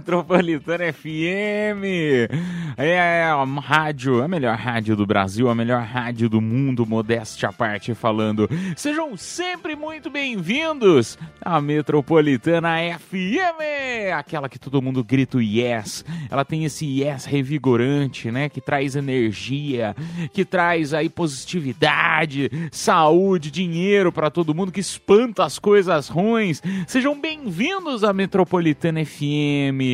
Metropolitana FM É a rádio, a melhor rádio do Brasil, a melhor rádio do mundo, modéstia à parte falando. Sejam sempre muito bem-vindos à Metropolitana FM, aquela que todo mundo grita yes. Ela tem esse yes revigorante, né, que traz energia, que traz aí positividade, saúde, dinheiro para todo mundo, que espanta as coisas ruins. Sejam bem-vindos à Metropolitana FM,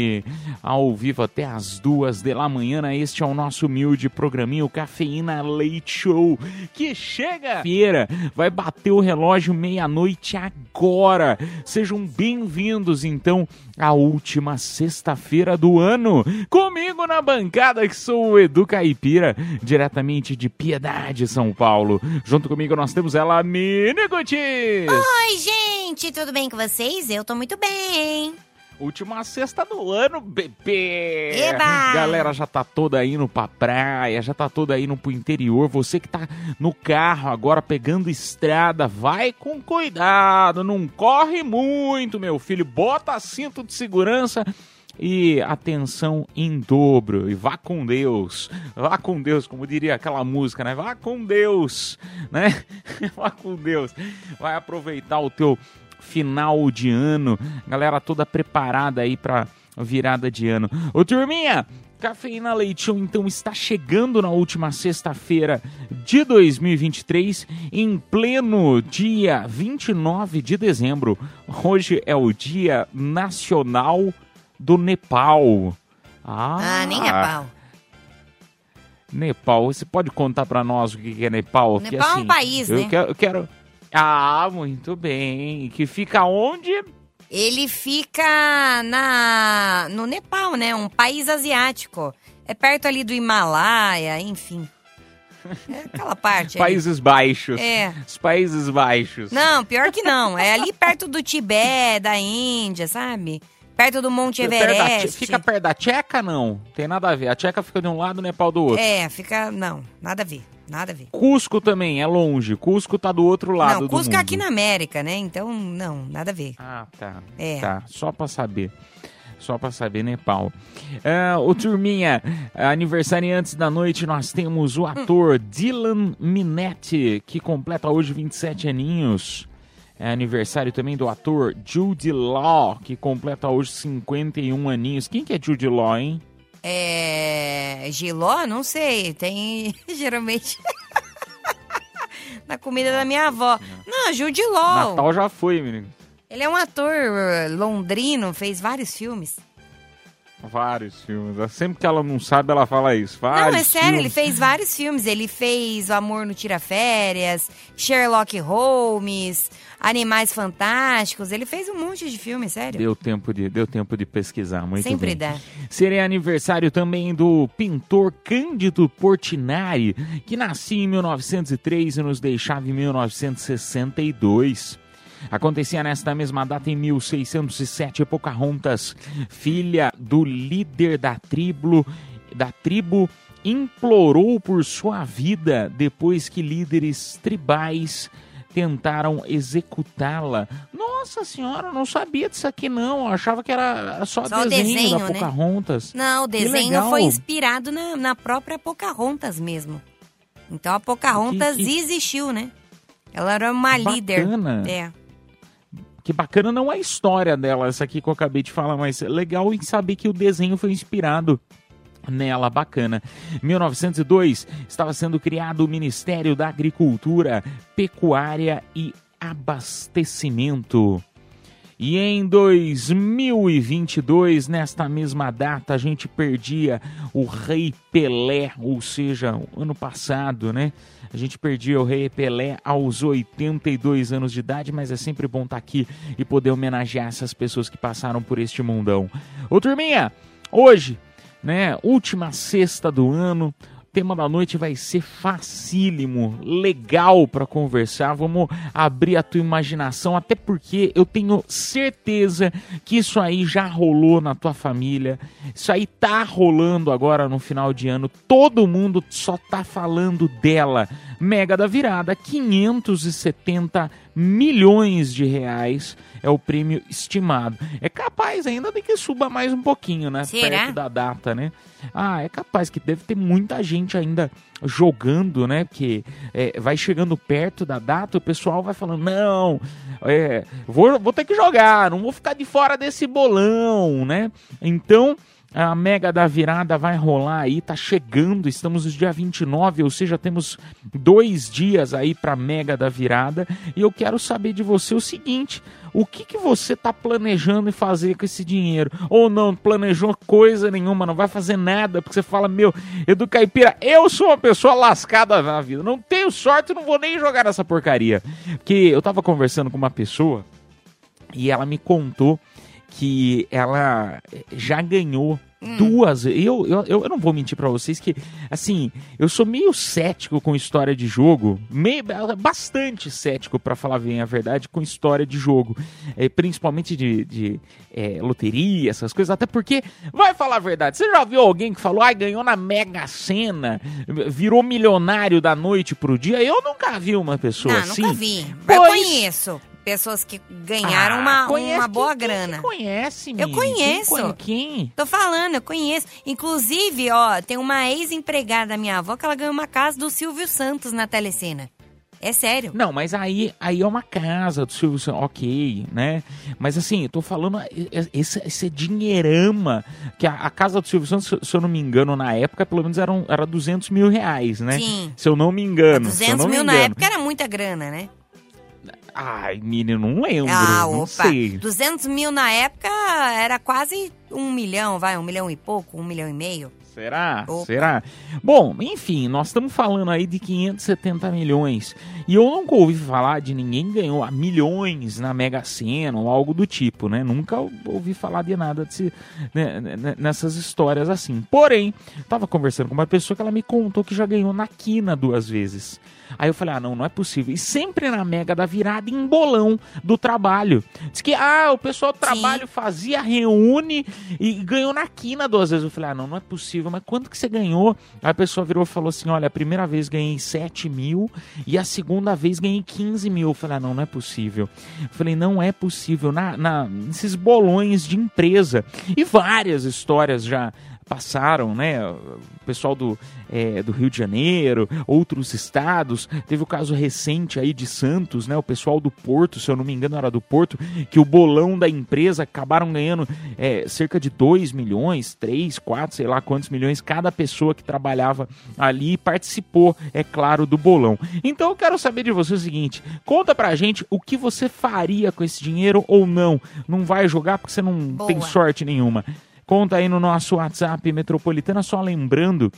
ao vivo até as duas da manhã. Este é o nosso humilde programinho Cafeína Leite Show, que chega feira, vai bater o relógio meia-noite agora. Sejam bem-vindos, então, à última sexta-feira do ano. Comigo na bancada, que sou o Edu Caipira, diretamente de Piedade, São Paulo. Junto comigo nós temos ela, Mini Gutis. Oi, gente, tudo bem com vocês? Eu tô muito bem. Última sexta do ano, bebê! Eba! Galera já tá toda indo pra praia, já tá toda indo pro interior. Você que tá no carro agora pegando estrada, vai com cuidado, não corre muito, meu filho. Bota cinto de segurança e atenção em dobro. E vá com Deus. Vá com Deus, como diria aquela música, né? Vá com Deus, né? vá com Deus. Vai aproveitar o teu final de ano. Galera toda preparada aí pra virada de ano. Ô turminha, Cafeína Leitão então está chegando na última sexta-feira de 2023, em pleno dia 29 de dezembro. Hoje é o Dia Nacional do Nepal. Ah, Ah, nem é pau. Nepal, você pode contar pra nós o que é Nepal? Nepal é um país, eu né? Quero, eu quero. Ah, muito bem. Que fica onde? Ele fica na no Nepal, né? Um país asiático. É perto ali do Himalaia, enfim. É aquela parte. ali. Países Baixos. É. Os Países Baixos. Não, pior que não. É ali perto do Tibete, da Índia, sabe? Perto do Monte Everest. Fica perto da Tcheca, não? Tem nada a ver. A Tcheca fica de um lado, o Nepal do outro. É, fica. Não, nada a ver. Nada a ver. Cusco também é longe. Cusco tá do outro lado não, do Cusco mundo. é aqui na América, né? Então, não, nada a ver. Ah, tá. É. Tá, só pra saber. Só pra saber, Nepal. Ah, ô, turminha, aniversariantes da noite, nós temos o ator Dylan Minetti, que completa hoje 27 aninhos. É aniversário também do ator Jude Law, que completa hoje 51 aninhos. Quem que é Jude Law, hein? É. Giló? Não sei. Tem. Geralmente. na comida da minha avó. Não, Jude Law. Natal já foi, menino. Ele é um ator uh, londrino, fez vários filmes. Vários filmes. Sempre que ela não sabe, ela fala isso. Vários não, é sério, ele filmes. fez vários filmes. Ele fez O Amor no Tira Férias, Sherlock Holmes, Animais Fantásticos. Ele fez um monte de filmes, sério. Deu tempo de, deu tempo de pesquisar, muito Sempre bem. dá. Seria aniversário também do pintor Cândido Portinari, que nascia em 1903 e nos deixava em 1962. Acontecia nesta mesma data em 1607, Pocahontas, filha do líder da tribo, da tribo implorou por sua vida depois que líderes tribais tentaram executá-la. Nossa senhora, eu não sabia disso aqui não. Eu achava que era só, Só desenho, desenho, da né? Pocahontas. Não, o desenho foi inspirado na, na própria Pocahontas mesmo. Então a Pocahontas Que- que- existiu, né? Ela era uma líder. Bacana. É. Que bacana não a história dela, essa aqui que eu acabei de falar, mas é legal em saber que o desenho foi inspirado nela bacana. 1902 estava sendo criado o Ministério da Agricultura, Pecuária e Abastecimento. E em 2022, nesta mesma data, a gente perdia o Rei Pelé, ou seja, ano passado, né? A gente perdia o Rei Pelé aos 82 anos de idade, mas é sempre bom estar aqui e poder homenagear essas pessoas que passaram por este mundão. Ô turminha, hoje, né, última sexta do ano, tema da noite vai ser facílimo, legal para conversar. Vamos abrir a tua imaginação, até porque eu tenho certeza que isso aí já rolou na tua família. Isso aí tá rolando agora no final de ano. Todo mundo só tá falando dela. Mega da virada, 570 milhões de reais é o prêmio estimado. É capaz ainda de que suba mais um pouquinho, né? Será? Perto da data, né? Ah, é capaz que deve ter muita gente ainda jogando, né? Porque é, vai chegando perto da data, o pessoal vai falando, não, é, vou, vou ter que jogar, não vou ficar de fora desse bolão, né? Então, a Mega da Virada vai rolar aí, tá chegando, estamos no dia 29, ou seja, temos dois dias aí pra Mega da Virada. E eu quero saber de você o seguinte: o que, que você tá planejando em fazer com esse dinheiro? Ou não planejou coisa nenhuma, não vai fazer nada, porque você fala, meu, Edu Caipira, eu sou uma pessoa lascada na vida, não tenho sorte, não vou nem jogar nessa porcaria. Porque eu tava conversando com uma pessoa e ela me contou que ela já ganhou duas. Eu, eu, eu não vou mentir pra vocês que, assim, eu sou meio cético com história de jogo, meio, bastante cético, pra falar bem a verdade, com história de jogo, é, principalmente de, de é, loteria, essas coisas. Até porque, vai falar a verdade, você já viu alguém que falou, ai, ganhou na Mega Sena, virou milionário da noite pro dia? Eu nunca vi uma pessoa Não, assim. nunca vi. Pois- Eu conheço pessoas que ganharam Ah, uma, conhece uma boa quem- grana. Quem conhece, Eu? Quem conheço. conhe- Quem? Tô falando, eu conheço. Inclusive, ó, tem uma ex-empregada da minha avó que ela ganhou uma casa do Silvio Santos na telecena. É sério. Não, mas aí, aí é uma casa do Silvio Santos, ok, né? Mas assim, eu tô falando, esse, esse dinheirama, que a, a casa do Silvio Santos, se- eu não me engano, na época, pelo menos eram, era 200 mil reais, né? Sim. Se eu não me engano. se eu 200 não me mil na engano. época era muita grana, né? Ai, menino, não lembro, ah, não opa. sei. 200 mil na época era quase um milhão, vai, um milhão e pouco, um milhão e meio. Será? Opa. Será? Bom, enfim, nós estamos falando aí de 570 milhões. E eu nunca ouvi falar de ninguém que ganhou milhões na Mega Sena ou algo do tipo, né? Nunca ouvi falar de nada desse, né, né, nessas histórias assim. Porém, tava conversando com uma pessoa que ela me contou que já ganhou na quina duas vezes. Aí eu falei, ah, não, não é possível. E sempre na Mega da Virada em bolão do trabalho. Diz que, ah, o pessoal do trabalho fazia, reúne e ganhou na quina duas vezes. Eu falei, ah, não, não é possível. Mas quanto que você ganhou? Aí a pessoa virou e falou assim, olha, a primeira vez ganhei 7 mil e a segunda vez ganhei 15 mil. Eu falei, ah, não, não é possível. Eu falei, não é possível. Na, na, nesses bolões de empresa. E várias histórias já passaram, né? O pessoal do, é, do Rio de Janeiro, outros estados. Teve o caso recente aí de Santos, né? O pessoal do Porto, se eu não me engano, era do Porto, que o bolão da empresa acabaram ganhando é, cerca de 2 milhões, 3, 4, sei lá quantos milhões cada pessoa que trabalhava ali e participou, é claro, do bolão. Então eu quero saber de você o seguinte: conta pra gente o que você faria com esse dinheiro ou não. Não vai jogar porque você não Boa. tem sorte nenhuma. Conta aí no nosso WhatsApp Metropolitana, só lembrando,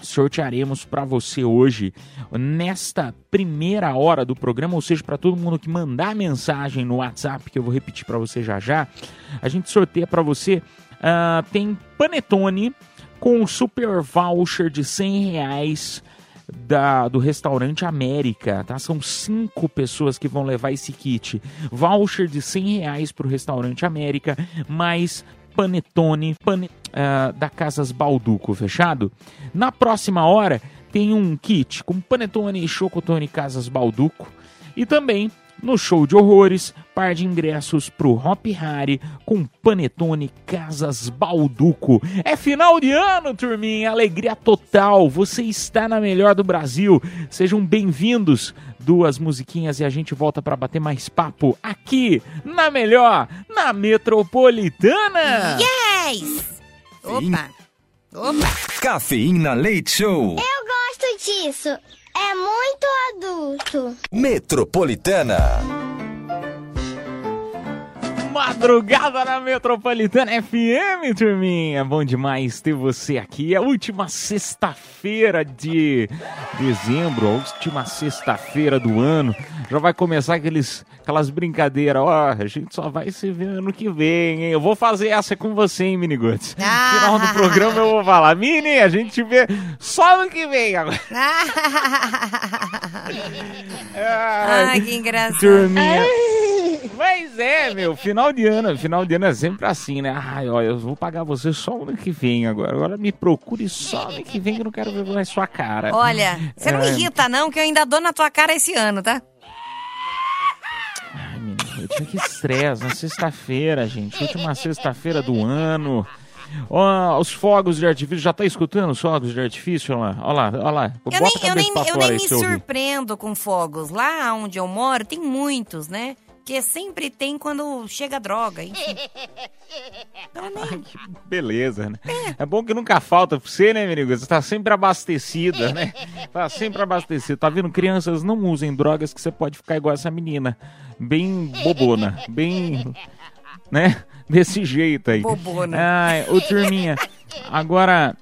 sortearemos para você hoje, nesta primeira hora do programa, ou seja, para todo mundo que mandar mensagem no WhatsApp, que eu vou repetir para você já já, a gente sorteia para você, ah, tem Panetone com super voucher de 100 reais da, do restaurante América, tá? São cinco pessoas que vão levar esse kit. Voucher de 100 reais pro restaurante América, mais panetone pane- ah, da Casas Balduco, fechado? Na próxima hora tem um kit com panetone e chocotone Casas Balduco e também no show de horrores, par de ingressos pro Hop Harry com Panetone Casas Balduco. É final de ano, turminha, alegria total. Você está na melhor do Brasil. Sejam bem-vindos. Duas musiquinhas e a gente volta para bater mais papo aqui na melhor, na Metropolitana. Yes! Opa! Opa! Cafeína Leite Show. Eu gosto disso. É muito adulto. Metropolitana. Madrugada na Metropolitana FM, turminha. Bom demais ter você aqui. É a última sexta-feira de dezembro, a última sexta-feira do ano. Já vai começar aqueles, aquelas brincadeiras. Ó, a gente só vai se ver ano que vem, hein? Eu vou fazer essa com você, hein, Miniguts? No Ah. final do programa eu vou falar. Mini, a gente te vê só ano que vem agora. Ai, que engraçado. Turminha. Mas é, meu, final de ano, final de ano é sempre assim, né? Ai, ó, eu vou pagar você só ano que vem agora. Agora me procure só ano que vem que eu não quero ver mais sua cara. Olha, você não me É. irrita não, que eu ainda dou na tua cara esse ano, tá? Ai, menino, eu tinha que estresse na sexta-feira, gente. Última sexta-feira do ano. Ó, os fogos de artifício, já tá escutando os fogos de artifício? Olha lá, olha lá, olha lá. Eu Bota nem, eu nem, eu nem me surpreendo com fogos. Lá onde eu moro tem muitos, né? Que sempre tem quando chega droga, enfim. Então, nem- Beleza, né? É bom que nunca falta pra você, né, menino? Você tá sempre abastecida, né? Tá sempre abastecido. Tá vendo? Crianças, não usem drogas que você pode ficar igual essa menina. Bem bobona. Bem. Né? Desse jeito aí. Bobona. Ai, ô turminha. Agora,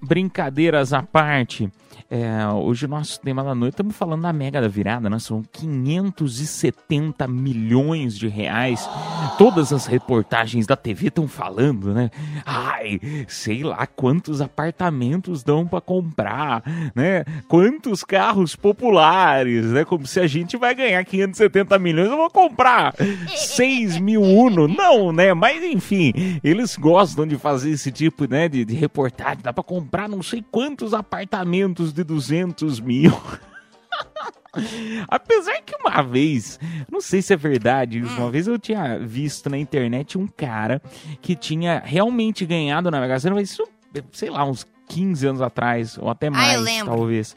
brincadeiras à parte. É, hoje o nosso tema da noite, estamos falando da mega da virada, né? São 570 milhões de reais. Todas as reportagens da TV estão falando, né? Ai, sei lá quantos apartamentos dão para comprar, né? Quantos carros populares, né? Como se a gente vai ganhar 570 milhões, eu vou comprar 6 mil Uno. Não, né? Mas enfim, eles gostam de fazer esse tipo, né? De, de reportagem. Dá para comprar não sei quantos apartamentos de 200 mil. Apesar que uma vez, não sei se é verdade isso, uma vez eu tinha visto na internet um cara que tinha realmente ganhado na Mega Sena, mas isso, sei lá, uns 15 anos atrás, ou até mais, lembro. talvez.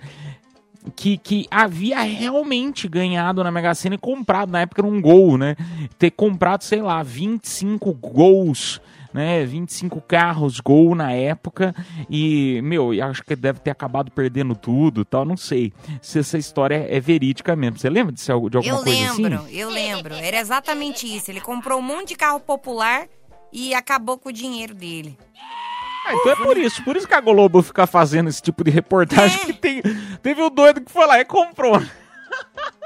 Que, que havia realmente ganhado na Mega Sena e comprado, na época era um gol, né? Ter comprado, sei lá, 25 gols né? 25 carros gol na época e, meu, eu acho que deve ter acabado perdendo tudo, tal, não sei se essa história é verídica mesmo. Você lembra de, alguma Eu coisa lembro, assim? eu lembro. Era exatamente isso. Ele comprou um monte de carro popular e acabou com o dinheiro dele. Ah, então é por isso, por isso que a Globo fica fazendo esse tipo de reportagem É. que tem, teve o doido que foi lá e comprou.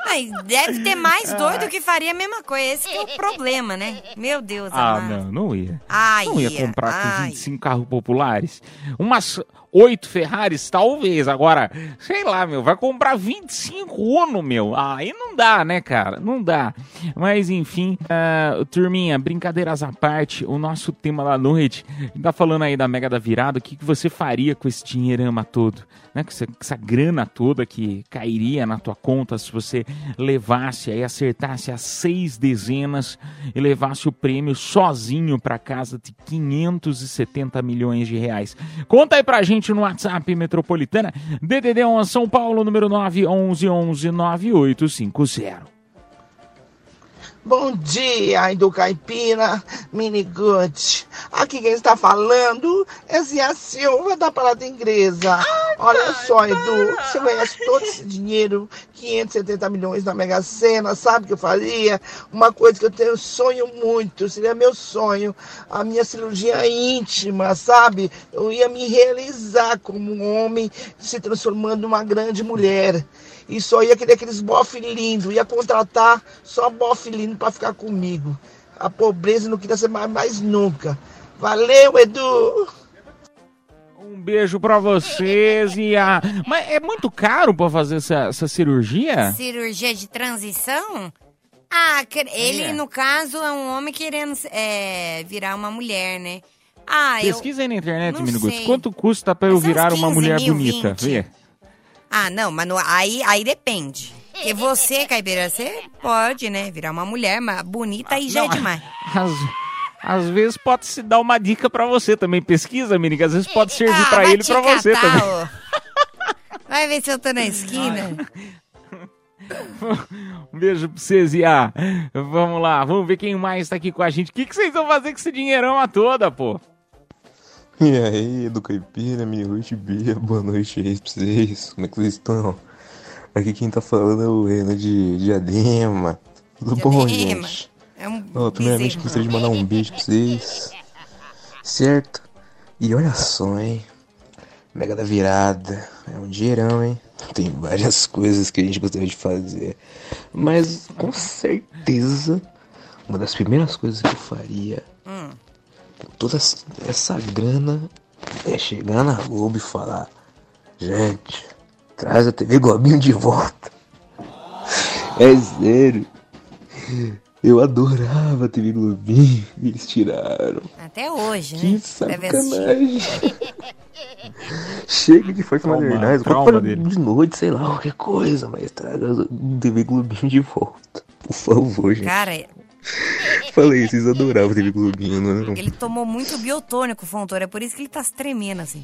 Mas deve ter mais doido que faria a mesma coisa. Esse que é o problema, né? Meu Deus, Ah, amado. não, não ia. Ai, Não ia comprar com ai. 25 carros populares. Umas oito Ferraris, talvez. Agora, sei lá, meu, vai comprar 25 Uno, meu. Aí não dá, né, cara? Não dá. Mas, enfim, ah, turminha, brincadeiras à parte, o nosso tema da noite, tá falando aí da Mega da Virada, o que, que você faria com esse dinheirama todo? Né? Com essa, com essa grana toda que cairia na tua conta se você levasse aí, acertasse as seis dezenas e levasse o prêmio sozinho para casa de 570 milhões de reais. Conta aí pra gente no WhatsApp Metropolitana, DDD 1 São Paulo, número 911 9850. Bom dia, Edu Caipira, Mini Good. Aqui quem está falando é Zia Silva da Parada Inglesa. Olha só, Edu, se eu ganhasse todo esse dinheiro, 570 milhões na Mega Sena, sabe o que eu faria? Uma coisa que eu tenho sonho muito, seria meu sonho, a minha cirurgia íntima, sabe? Eu ia me realizar como um homem se transformando numa grande mulher. E só ia querer aqueles bofe lindo, ia contratar só bofe lindo para ficar comigo. A pobreza não queria ser mais, mais nunca. Valeu, Edu! Um beijo pra vocês e a... Mas é muito caro pra fazer essa, essa cirurgia? Cirurgia de transição? Ah, cre- ele, É. no caso, é um homem querendo é, virar uma mulher, né? Ah, eu... Pesquisa aí na internet, sei. Quanto custa pra eu é virar uma 15 mulher mil, bonita? 20. Vê. Ah, não, mas no- aí, aí depende. Porque você, Caipira, você pode, né? Virar uma mulher mas bonita aí já é Não, demais. Às, às vezes pode se dar uma dica pra você também. Pesquisa, Mini, que às vezes pode servir Ah, pra vai ele e pra você catar, também. Vai ver se eu tô na esquina. Um beijo pra vocês e a... Vamos lá, vamos ver quem mais tá aqui com a gente. O que, que vocês vão fazer com esse dinheirão a toda, pô? E aí, do Caipira, minha noite, Bia, boa noite aí pra vocês, como é que vocês estão? Aqui quem tá falando é o Renan de Diadema, tudo bom, Diadema. gente? É um Ó, primeiramente gostaria de mandar um beijo pra vocês, certo? E olha só, hein, Mega da Virada, é um dinheirão, hein? Tem várias coisas que a gente gostaria de fazer, mas com certeza, uma das primeiras coisas que eu faria Hum. Toda essa- grana é chegar na Globo e falar: Gente, traz a TV Globinho de volta. É sério. Eu adorava a TV Globinho eles tiraram. Até hoje, Que né? Assistir. sacanagem. Chega de força maternais, compra de noite, sei lá, qualquer coisa, mas traga a TV Globinho de volta. Por favor, gente. Cara, Falei, vocês adoravam TV Globinho, não é? ele tomou muito biotônico, Fontoura. É por isso que ele tá se tremendo assim.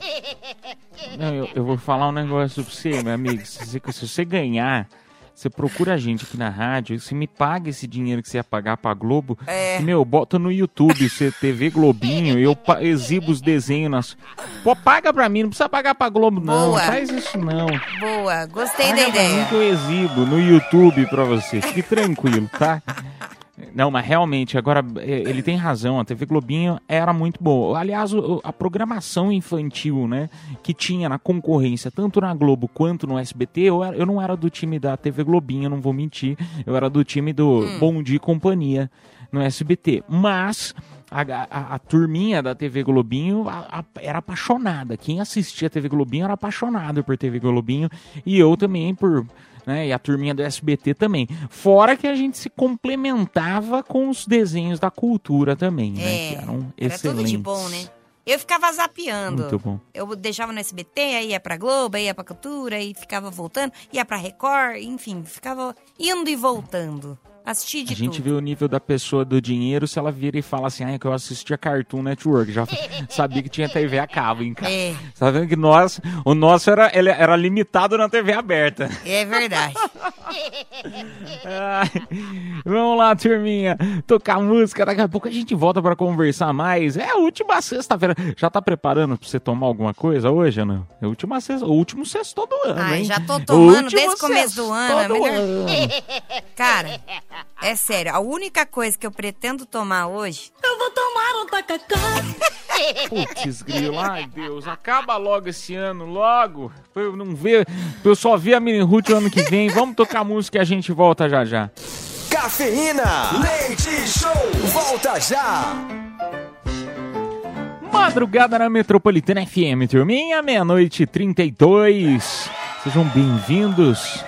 Não, eu, eu vou falar um negócio pra você, meu amigo. Se você, se você ganhar, você procura a gente aqui na rádio, você me paga esse dinheiro que você ia pagar pra Globo. É. Meu, bota no YouTube, você TV Globinho, eu exibo os desenhos. Nas... Pô, paga pra mim, não precisa pagar pra Globo, não. Boa. Faz isso não. Boa, gostei da Paga pra mim ideia. que eu exibo no YouTube pra você. Fique tranquilo, tá? Não, mas realmente, agora é, ele tem razão. A TV Globinho era muito boa. Aliás, a programação infantil, né, que tinha na concorrência, tanto na Globo quanto no SBT, eu, era- eu não era do time da TV Globinho, não vou mentir. Eu era do time do Bom Dia e Companhia no SBT. Mas a, a- a turminha da TV Globinho a- era apaixonada. Quem assistia a TV Globinho era apaixonado por TV Globinho. E eu também por. Né, e a turminha do SBT também. Fora que a gente se complementava com os desenhos da cultura também, né? É, Que eram Era excelentes. tudo de bom, né? Eu ficava zapeando. Muito bom. Eu deixava no SBT, aí ia pra Globo, aí ia pra Cultura, aí ficava voltando, ia pra Record, enfim, ficava indo e voltando. Assisti de A gente tudo. vê o nível da pessoa do dinheiro se ela vira e fala assim, ah, é que eu assistia Cartoon Network, já sabia que tinha TV a cabo em casa. É, Tá vendo que nós, o nosso era, era limitado na TV aberta. é verdade. Vamos lá, turminha. Tocar música. Daqui a pouco a gente volta pra conversar mais. É a última sexta-feira. Já tá preparando pra você tomar alguma coisa hoje, não? É a última sexta, o último sexto do ano, Ai, hein? já tô tomando desde o começo do ano, é melhor- ano. Cara, é sério, a única coisa que eu pretendo tomar hoje. Eu vou tomar um tacacá. Putz, grilo, ai Deus, acaba logo esse ano, logo. Pra eu não ver, eu só ver a Mini Ruth o ano que vem. Vamos tocar música e a gente volta já já. Cafeína. Leite Show. Volta já. Madrugada na Metropolitana FM, turminha, meia-noite e 32. Sejam bem-vindos.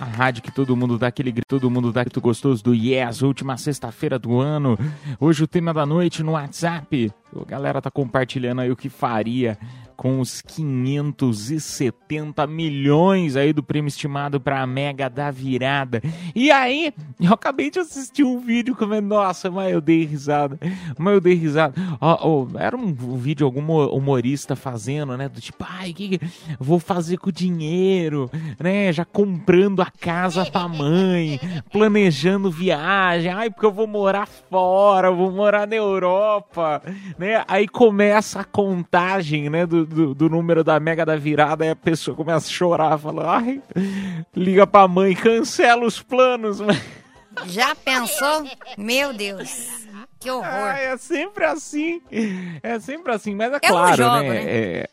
A rádio que todo mundo dá aquele grito, todo mundo dá grito gostoso do Yes, última sexta-feira do ano. Hoje o tema da noite no WhatsApp. A galera tá compartilhando aí o que faria com os 570 milhões aí do prêmio estimado para a Mega da Virada. E aí, eu acabei de assistir um vídeo como nossa, mas eu dei risada. Mas eu dei risada. Ó, ó, era um vídeo algum humorista fazendo, né, do tipo, ai, que, que vou fazer com o dinheiro, né, já comprando a casa pra mãe, planejando viagem, ai, porque eu vou morar fora, vou morar na Europa, né? Aí começa a contagem, né, do, do, do número da mega da virada, aí a pessoa começa a chorar, fala, ai, liga pra mãe, cancela os planos. Já pensou? Meu Deus, que horror. Ai, é sempre assim, é sempre assim, mas é não claro, jogo, né? né? é-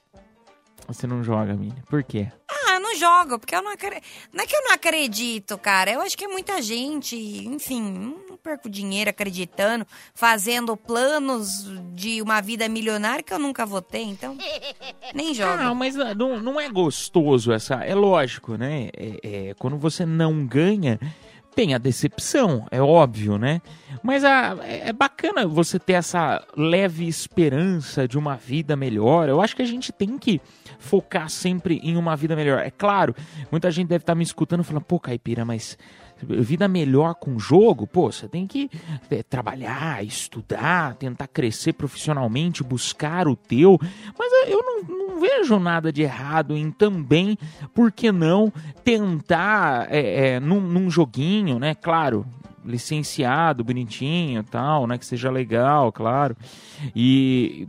Você não joga, Mini, por quê? Ah, eu não jogo, porque eu não acredito. Não é que eu não acredito, cara. Eu acho que é muita gente, enfim, não perco dinheiro acreditando, fazendo planos de uma vida milionária que eu nunca vou ter, então. Nem jogo. Não, mas ah, não, não é gostoso essa. É lógico, né? É, é, quando você não ganha, tem a decepção, é óbvio, né? Mas a, é é bacana você ter essa leve esperança de uma vida melhor. Eu acho que a gente tem que focar sempre em uma vida melhor. É claro, muita gente deve estar me escutando falando, pô, Caipira, mas vida melhor com jogo, pô, você tem que é, trabalhar, estudar, tentar crescer profissionalmente, buscar o teu. Mas eu- não, não vejo nada de errado em também, por que não, tentar é, é, num, num joguinho, né? Claro, licenciado, bonitinho tal, né? Que seja legal, claro. E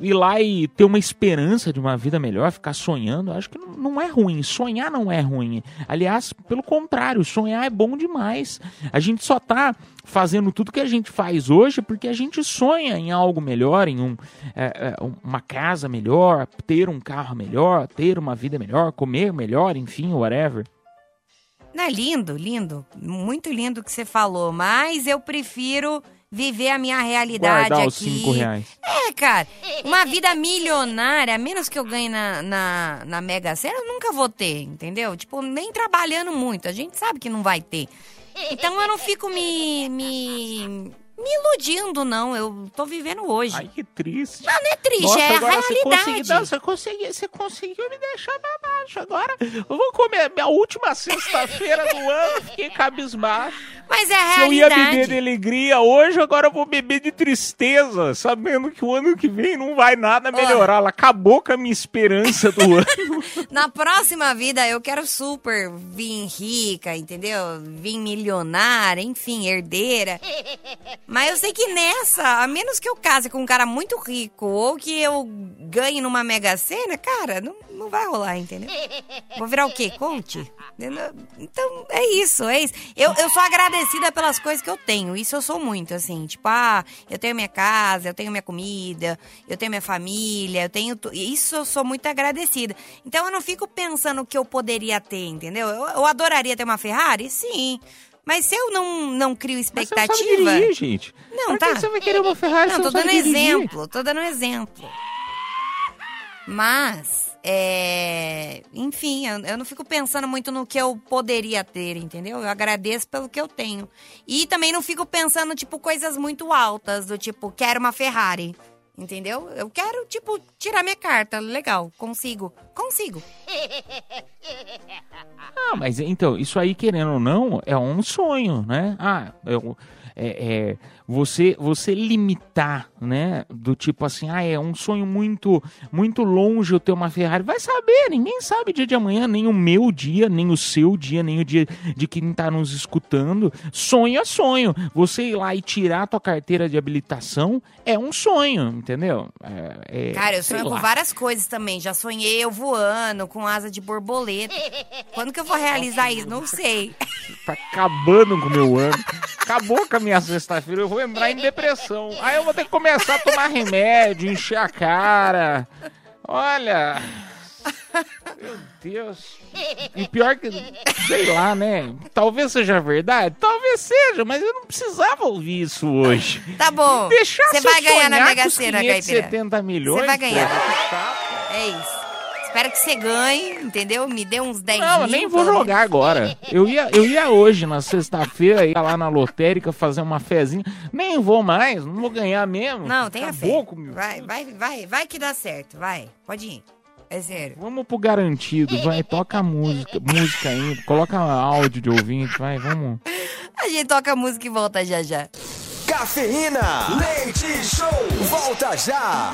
ir lá e ter uma esperança de uma vida melhor, ficar sonhando, acho que não- é ruim. Sonhar não é ruim. Aliás, pelo contrário, sonhar é bom demais. A gente só tá fazendo tudo que a gente faz hoje porque a gente sonha em algo melhor, em um, é, é, uma casa melhor, ter um carro melhor, ter uma vida melhor, comer melhor, enfim, whatever. Não é lindo, lindo. Muito lindo o que você falou, mas eu prefiro viver a minha realidade Guardar aqui. os cinco reais. É, cara, uma vida milionária, a menos que eu ganhe na, na, na Mega Sena, eu nunca vou ter, entendeu? Tipo, nem trabalhando muito, a gente sabe que não vai ter. Então eu não fico me, me, me iludindo, não. Eu tô vivendo hoje. Ai, que triste. Não, não é triste, Nossa, é a agora você conseguiu, realidade. não, você, conseguiu, você conseguiu me deixar pra baixo. Agora eu vou comer minha última sexta-feira do ano, fiquei cabisbaixo. Mas é a Se eu ia realidade. beber de alegria hoje, agora eu vou beber de tristeza, sabendo que o ano que vem não vai nada melhorar. Ela acabou com a minha esperança do ano. Na próxima vida eu quero super vir rica, entendeu? Vir milionária, enfim, herdeira. Mas eu sei que nessa, a menos que eu case com um cara muito rico ou que eu ganhe numa mega sena, cara, não, não vai rolar, entendeu? Vou virar o quê? Conte? Então é isso, é isso. Eu, eu sou agradecida pelas coisas que eu tenho. Isso eu sou muito, assim. Tipo, ah, eu tenho minha casa, eu tenho minha comida, eu tenho minha família, eu tenho. Isso eu sou muito agradecida. Então eu não fico pensando o que eu poderia ter, entendeu? Eu, eu adoraria ter uma Ferrari? Sim. Mas se eu não, não crio Mas você não expectativa. sabe dirigir, gente. Não, que tá. você vai querer uma Ferrari Não, tô você não dando dirigir? exemplo, tô dando um exemplo. Mas, é... enfim, eu, eu não fico pensando muito no que eu poderia ter, entendeu? Eu agradeço pelo que eu tenho. E também não fico pensando, tipo, coisas muito altas, do tipo, quero uma Ferrari. Entendeu? Eu quero, tipo, tirar minha carta. Legal, consigo. Consigo. Ah, mas então, isso aí, querendo ou não, é um sonho, né? Ah, eu, é, é, você, você limitar, né? Do tipo assim, ah, é um sonho muito, muito longe eu ter uma Ferrari. Vai saber, ninguém sabe dia de amanhã, nem o meu dia, nem o seu dia, nem o dia de quem tá nos escutando. Sonho é sonho. Você ir lá e tirar a tua carteira de habilitação é um sonho, entendeu? É, é, Cara, eu sonho com lá. várias coisas também. Já sonhei eu voando, com asa de borboleta. Quando que eu vou realizar isso? Não sei. Tá acabando com o meu ano. Acabou com a minha sexta-feira. Eu vou entrar em depressão. Aí eu vou ter que começar a tomar remédio, encher a cara. Olha. Meu Deus. E pior que, sei lá, né? Talvez seja verdade. Talvez seja, mas eu não precisava ouvir isso hoje. Tá bom. Deixar Você você vai ganhar na Mega Sena, Caipira. 570 milhões. Você vai ganhar. É isso. Espero que você ganhe, entendeu? Me dê uns 10 Não, eu mil. nem vou jogar agora. Eu ia, eu ia hoje, na sexta-feira, ia lá na lotérica fazer uma fezinha. Nem vou mais, não vou ganhar mesmo. Não, tenha fé. Acabou comigo. Vai, vai, vai, vai que dá certo. Vai, pode ir. É sério. Vamos pro garantido, vai, toca a música, música aí, coloca áudio de ouvinte, vai, vamos. A gente toca a música e volta já já. Cafeína, leite show, volta já.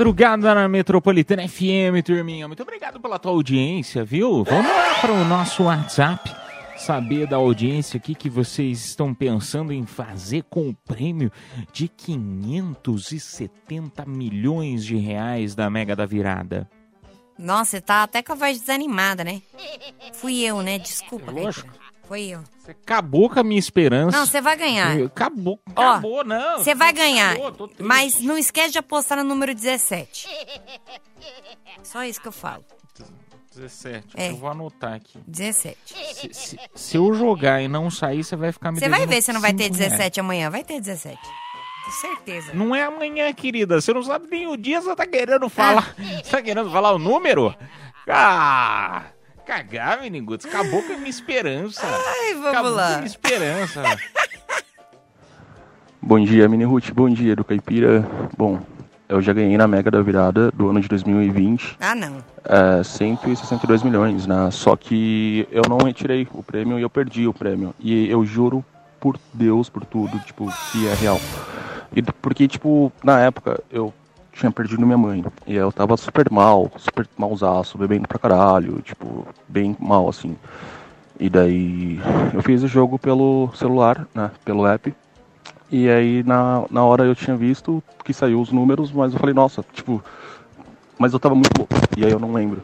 Madrugada na Metropolitana FM, turminha. Muito obrigado pela tua audiência, viu? Vamos lá para o nosso WhatsApp. Saber da audiência o que, que vocês estão pensando em fazer com o prêmio de 570 milhões de reais da Mega da Virada. Nossa, você tá até com a voz desanimada, né? Fui eu, né? Desculpa, É lógico. Foi eu. Você acabou com a minha esperança. Não, você vai ganhar. Acabou, Ó, acabou, não. Você vai ganhar. Acabou. Mas não esquece de apostar no número 17. Só isso que eu falo. 17, É. eu vou anotar aqui. 17. Se, se- se eu jogar e não sair, você vai ficar me Você vai ver se não vai ter cinco reais. 17 amanhã. Vai ter 17. Com certeza. Não é amanhã, querida. Você não sabe nem o dia, você tá querendo falar. Você tá querendo falar o número? Ah! Cagar, meniguts. Acabou com a minha esperança. Ai, vamos Acabou com a lá. minha esperança. Bom dia, Mini Ruth. Bom dia, do Caipira. Bom, eu já ganhei na Mega da Virada do ano de 2020 Ah, não. é, 162 milhões, né? Só que eu não retirei o prêmio e eu perdi o prêmio. E eu juro por Deus, por tudo, tipo, que é real. E porque, tipo, na época eu tinha perdido minha mãe. E eu tava super mal, super malzaço, bebendo pra caralho, tipo, bem mal, assim. E daí eu fiz o jogo pelo celular, né? Pelo app. E aí na, na hora eu tinha visto que saiu os números, mas eu falei, nossa, tipo, mas eu tava muito louco. E aí eu não lembro.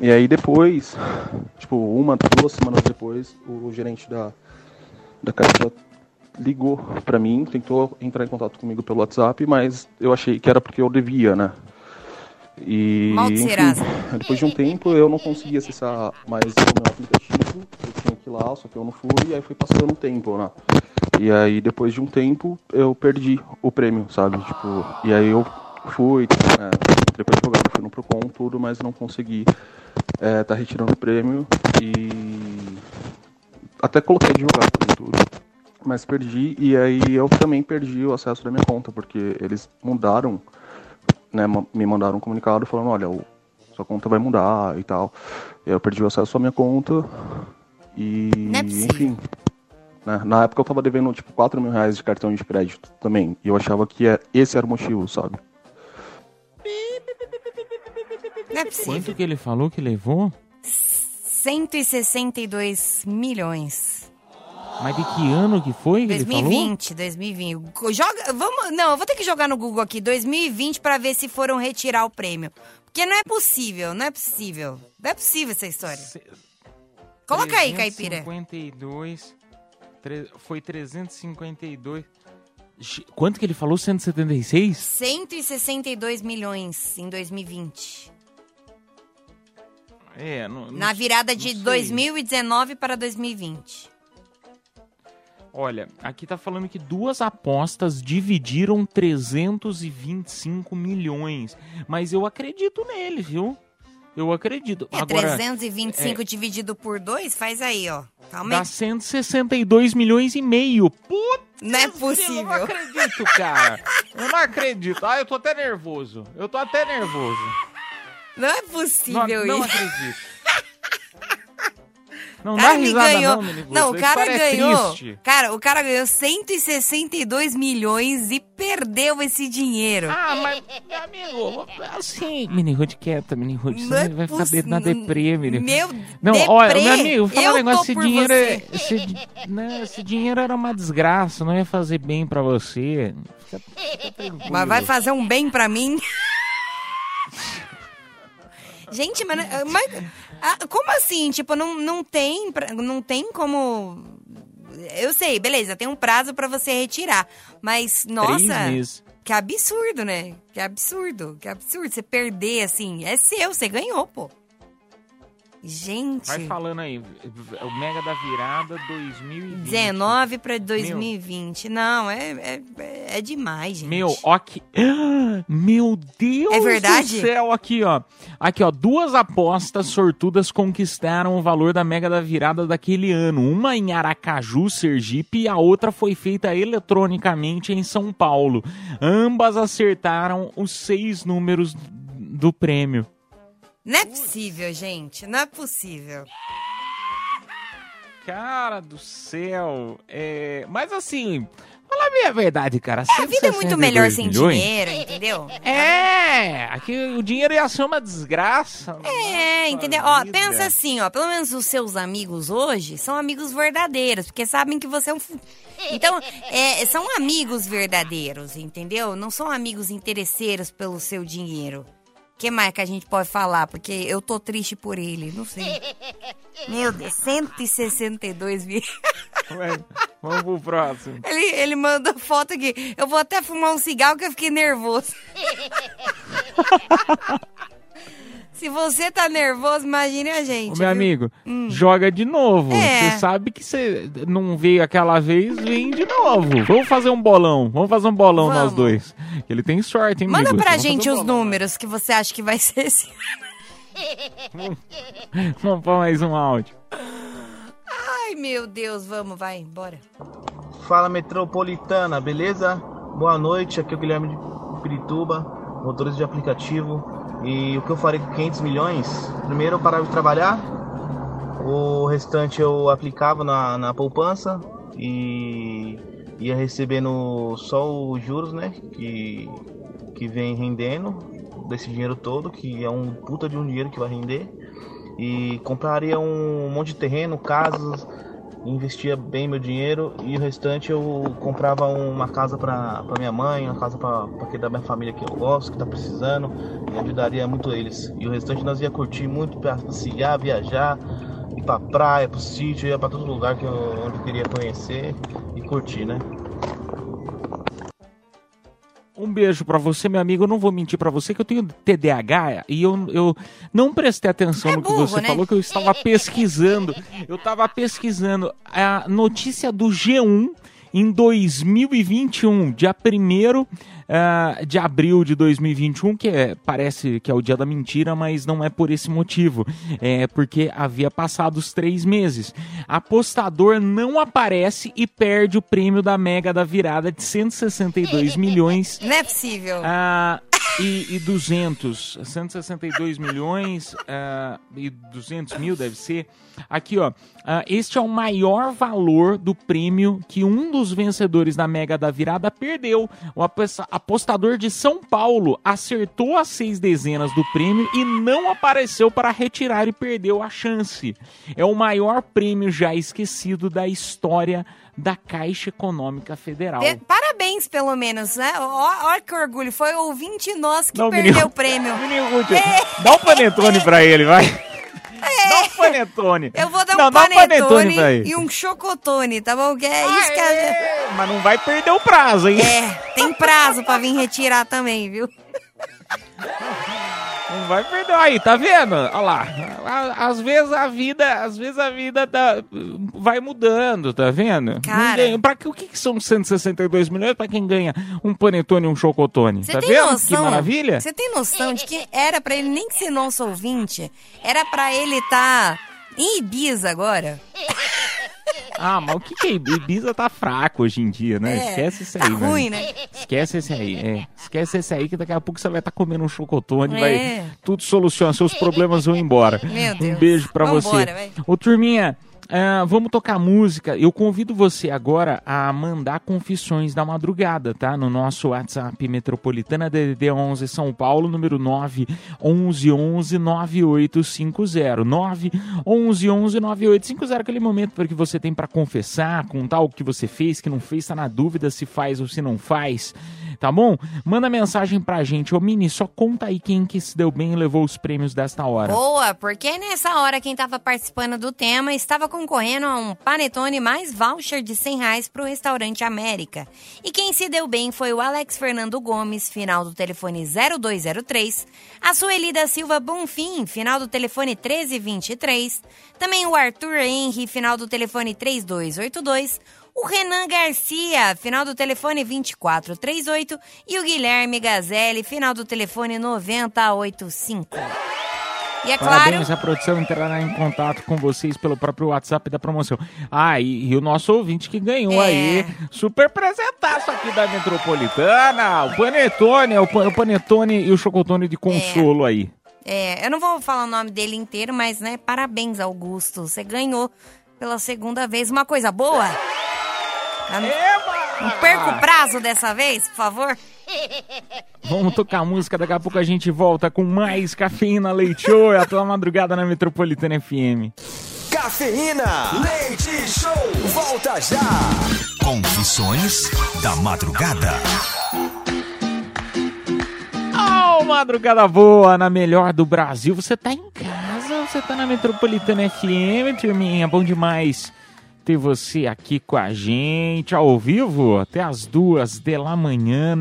E aí depois, tipo, uma, duas semanas depois, o gerente da, da caixa ligou pra mim, tentou entrar em contato comigo pelo WhatsApp, mas eu achei que era porque eu devia, né? E enfim, depois de um tempo eu não conseguia acessar mais o meu aplicativo, eu tinha que ir lá, só que eu não fui, e aí foi passando o tempo, né? E aí depois de um tempo eu perdi o prêmio, sabe? Tipo, e aí eu fui, é, depois de jogar, fui no Procon, tudo, mas não consegui é, tá retirando o prêmio e até coloquei de jogar e tudo, mas perdi e aí eu também perdi o acesso da minha conta, porque eles mudaram, né, me mandaram um comunicado falando, olha, o- sua conta vai mudar e tal. E eu perdi o acesso à minha conta e, é enfim, né, na época eu tava devendo tipo 4 mil reais de cartão de crédito também, e eu achava que é, esse era o motivo, sabe? É. Quanto que ele falou que levou? 162 milhões. Mas de que ano que foi que ele falou? 2020, 2020. Joga, vamos, não, eu vou ter que jogar no Google aqui 2020 pra ver se foram retirar o prêmio. Porque não é possível, não é possível. Não é possível essa história. Coloca aí, Caipira. 352, tre- foi 352. Gi- Quanto que ele falou? 176? 162 milhões em 2020. É, não, não Na virada de não sei. 2019 para 2020. Olha, aqui tá falando que duas apostas dividiram 325 milhões. Mas eu acredito nele, viu? Eu acredito. É, Agora, 325 dividido por 2, faz aí, ó. Calma aí. dá 162 milhões e meio. Puta, Não é eu não possível. acredito, cara. Eu não acredito. Ah, eu tô até nervoso. Eu tô até nervoso. Não é Não, possível não isso. acredito. Não dá cara risada ganhou. não. Não, o cara é ganhou. triste. cara, o cara ganhou 162 milhões e perdeu esse dinheiro. Ah, mas, meu amigo, assim... Minihood quieta, Minihood. Você é vai ficar possi- na deprê, Minihood. Meu Não, deprê, olha, meu amigo, fala eu um negócio, esse dinheiro, é, esse, né, esse dinheiro era uma desgraça, não ia fazer bem pra você. Fica, fica tranquilo. Mas vai fazer um bem pra mim? Gente, mas, mas ah, como assim? Tipo, não, não tem, não tem como. Eu sei, beleza, tem um prazo pra você retirar, mas nossa, que absurdo, né? Que absurdo, que absurdo você perder assim, é seu, você ganhou, pô. Gente, Vai falando aí, o Mega da Virada 2020. 19 pra 2020. Não, é, é, é demais, gente. Meu, ó que... Meu Deus É verdade? do céu, aqui ó. Aqui ó, duas apostas sortudas conquistaram o valor da Mega da Virada daquele ano. Uma em Aracaju, Sergipe, e a outra foi feita eletronicamente em São Paulo. Ambas acertaram os seis números do prêmio. Não é possível, gente. Não é possível. Cara do céu, é... Mas assim, fala a minha verdade, cara. É, a vida é muito melhor 162 sem milhões? dinheiro, entendeu? É, aqui o dinheiro ia ser uma desgraça. É, entendeu? Ó, pensa assim, ó. Pelo menos os seus amigos hoje são amigos verdadeiros, porque sabem que você é um. Então, é, são amigos verdadeiros, entendeu? Não são amigos interesseiros pelo seu dinheiro. O que mais que a gente pode falar? Porque eu tô triste por ele, não sei. Meu Deus, 162 mil. Vamos pro próximo. Ele, ele mandou foto aqui. Eu vou até fumar um cigarro que eu fiquei nervoso. Se você tá nervoso, imagine a gente. Ô, meu viu? amigo, joga de novo. É. Você sabe que você não veio aquela vez, vem de novo. Vamos fazer um bolão. Vamos fazer um bolão nós Vamos. dois. Ele tem sorte, hein, Manda amigo? pra Vamos gente um os bolão. números que você acha que vai ser esse. Vamos pôr mais um áudio. Ai, meu Deus, vamos, vai, bora. Fala metropolitana, beleza? Boa noite, aqui é o Guilherme de Pirituba, motorista de aplicativo. E o que eu farei com 500 milhões? Primeiro eu parava de trabalhar, o restante eu aplicava na, na poupança e ia recebendo só os juros, né? Que, que vem rendendo desse dinheiro todo, que é um puta de um dinheiro que vai render. E compraria um monte de terreno, casas, investia bem meu dinheiro e o restante eu comprava uma casa para minha mãe, uma casa para cuidar da minha família que eu gosto, que tá precisando, e ajudaria muito eles. E o restante nós ia curtir muito, passear, viajar, ir pra praia, pro sítio, ia pra todo lugar que eu, onde eu queria conhecer e curtir, né? Um beijo pra você, meu amigo. Eu não vou mentir pra você que eu tenho TDAH e eu, eu não prestei atenção no que burro, você né? falou, que eu estava pesquisando. Eu estava pesquisando a notícia do G1 em 2021, dia 1 de abril de 2021, que é, parece que é o dia da mentira, mas não é por esse motivo. É porque havia passado os três meses. Apostador não aparece e perde o prêmio da Mega da Virada de 162 milhões Não é possível. ah, e, e 200, 162 milhões ah, e 200 mil deve ser. Aqui, ó. ah, este é o maior valor do prêmio que um dos vencedores da Mega da Virada perdeu. O aposta- apostador de São Paulo acertou as seis dezenas do prêmio e não apareceu para retirar e perdeu a chance. É o maior prêmio já esquecido da história da Caixa Econômica Federal. Pe- Parabéns, pelo menos, né? Olha que orgulho. Foi o ouvinte nosso que Não, perdeu menino- o prêmio. Menino Gucci, Dá um panetone pra ele, vai. Dá um panetone. Eu vou dar Não, um dá um panetone panetone e um chocotone, tá bom? Que é isso que a... Mas não vai perder o prazo, hein? É, tem prazo pra vir retirar também, viu? Não vai perder. Aí, tá vendo? Olha lá. Às vezes a vida, às vezes a vida dá- vai mudando, tá vendo? Cara. Pra que, o que, que são 162 milhões pra quem ganha um panetone e um chocotone? Você tá tem vendo? noção? Que maravilha? Você tem noção de que era pra ele nem ser nosso ouvinte? Era pra ele estar em Ibiza agora? Ah, mas o que que é? Ibiza tá fraco hoje em dia, né? É, Esquece isso tá aí, né? ruim, né? Esquece esse aí, é. Esquece esse aí que daqui a pouco você vai estar comendo um chocotone, É. vai tudo soluciona, seus problemas vão embora. Meu Um Deus. beijo pra Vambora, você. vai. Ô turminha, ah, vamos tocar música. Eu convido você agora a mandar confissões da madrugada, tá? No nosso WhatsApp Metropolitana DDD 11 São Paulo, número 9 11 11 9850. 9 11 11 9850, aquele momento que você tem para confessar, contar o que você fez, que não fez, tá na dúvida se faz ou se não faz. Tá bom? Manda mensagem pra gente. Ô Mini, só conta aí quem que se deu bem e levou os prêmios desta hora. Boa, porque nessa hora quem tava participando do tema estava concorrendo a um panetone mais voucher de 100 reais pro restaurante América. E quem se deu bem foi o Alex Fernando Gomes, final do telefone 0203, a Sueli da Silva Bonfim, final do telefone 1323, também o Arthur Henry, final do telefone 3282, o Renan Garcia, final do telefone 2438 e o Guilherme Gazelli, final do telefone 9085. E é claro, Parabéns, a produção entrará em contato com vocês pelo próprio WhatsApp da promoção. Ah, e, e o nosso ouvinte que ganhou É. aí, super presentaço aqui da Metropolitana, o Panetone, o, o Panetone e o Chocotone de consolo aí. é, eu não vou falar o nome dele inteiro, mas né, parabéns, Augusto. Você ganhou pela segunda vez. Uma coisa boa? Não perca o prazo dessa vez, por favor. Vamos tocar música, daqui a pouco a gente volta com mais Cafeína Leite Show, é a tua madrugada na Metropolitana FM. Cafeína, leite show, volta já. Confissões da madrugada. Oh, madrugada boa, na melhor do Brasil. Você tá em casa, você tá na Metropolitana FM, turminha, bom demais ter você aqui com a gente ao vivo até as duas da manhã.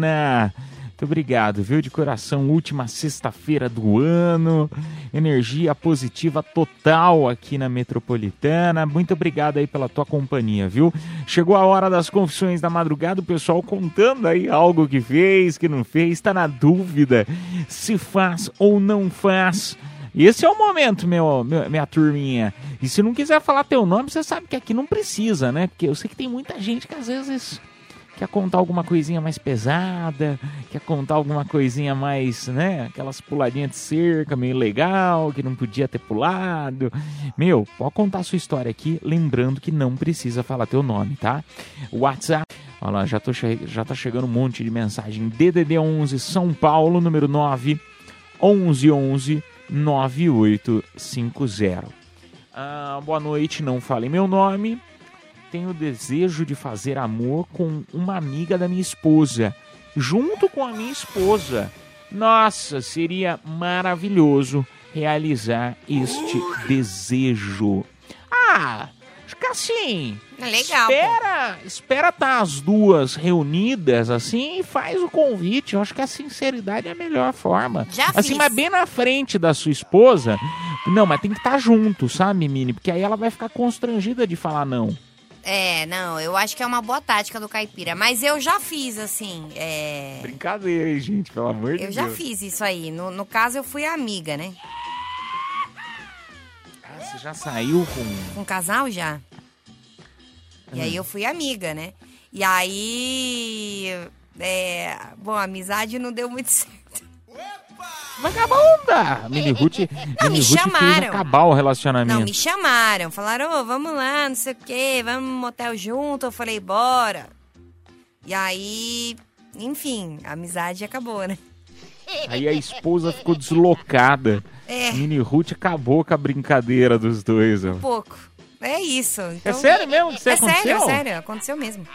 Muito obrigado, viu? De coração, última sexta-feira do ano. Energia positiva total aqui na Metropolitana. Muito obrigado aí pela tua companhia, viu? Chegou a hora das confissões da madrugada, o pessoal contando aí algo que fez, que não fez, tá na dúvida se faz ou não faz. Esse é o momento, meu, meu- minha turminha. E se não quiser falar teu nome, você sabe que aqui não precisa, né? Porque eu sei que tem muita gente que às vezes quer contar alguma coisinha mais pesada, quer contar alguma coisinha mais, né? Aquelas puladinhas de cerca meio legal, que não podia ter pulado. Meu, pode contar a sua história aqui, lembrando que não precisa falar teu nome, tá? WhatsApp. Olha lá, já, tô já tá chegando um monte de mensagem. DDD 11 São Paulo, número 9 1111 9850. Ah, boa noite, não falei meu nome. tenho desejo de fazer amor com uma amiga da minha esposa, junto com a minha esposa. Nossa, seria maravilhoso realizar este desejo. Ah, acho que assim. É legal, pô. Espera, espera tá as duas reunidas assim e faz o convite. Eu acho que a sinceridade é a melhor forma. Já assim, fiz. mas bem na frente da sua esposa. Não, mas tem que estar junto, sabe, Mini? Porque aí ela vai ficar constrangida de falar não. É, não, eu acho que é uma boa tática do caipira. Mas eu já fiz, assim. É... Brincadeira, hein, gente, pelo amor de Eu já Deus. fiz isso aí. No, no caso, eu fui amiga, né? Você já saiu com. Com um casal já. E Hum. aí eu fui amiga, né? E aí. É, bom, a amizade não deu muito certo. Vagabunda! Mini Ruth, Não, me Mini Ruth fez chamaram. acabar o relacionamento. Não, me chamaram. Falaram, ô, vamos lá, não sei o quê, vamos no motel junto. Eu falei, bora. E aí, enfim, a amizade acabou, né? Aí a esposa ficou deslocada. É. Mini Ruth acabou com a brincadeira dos dois. Um pouco. É isso. Então... sério mesmo isso é aconteceu? sério, é sério. Aconteceu mesmo.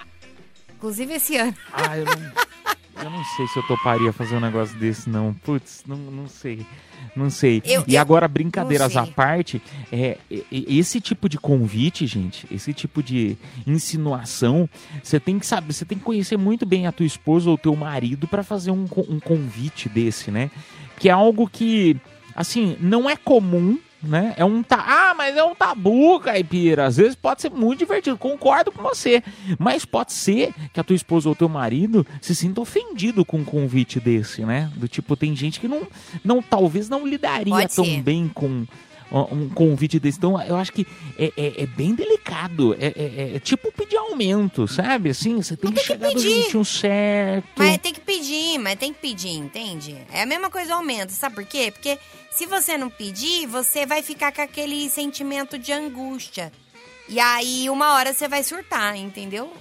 Inclusive esse ano. Ah, eu não, eu não sei se eu toparia fazer um negócio desse, não. Putz, não, não sei. Não sei. Eu- e eu- agora, brincadeiras à parte, é, esse tipo de convite, gente, esse tipo de insinuação, você tem que saber, você tem que conhecer muito bem a tua esposa ou teu marido para fazer um, um convite desse, né? Que é algo que, assim, não é comum. Né? É um ta... Ah, mas é um tabu, caipira. Às vezes pode ser muito divertido. Concordo com você. Mas pode ser que a tua esposa ou teu marido se sinta ofendido com um convite desse, né? Do tipo, tem gente que não, não talvez não lidaria Pode tão ser. bem com um convite desse. Então, eu acho que é, é- é bem delicado. É, é- é tipo pedir aumento, sabe? Assim, você tem que chegar do pedir. jeitinho certo. Mas tem que pedir, mas tem que pedir, entende? É a mesma coisa do aumento, sabe por quê? Porque se você não pedir, você vai ficar com aquele sentimento de angústia. E aí, uma hora você vai surtar, entendeu?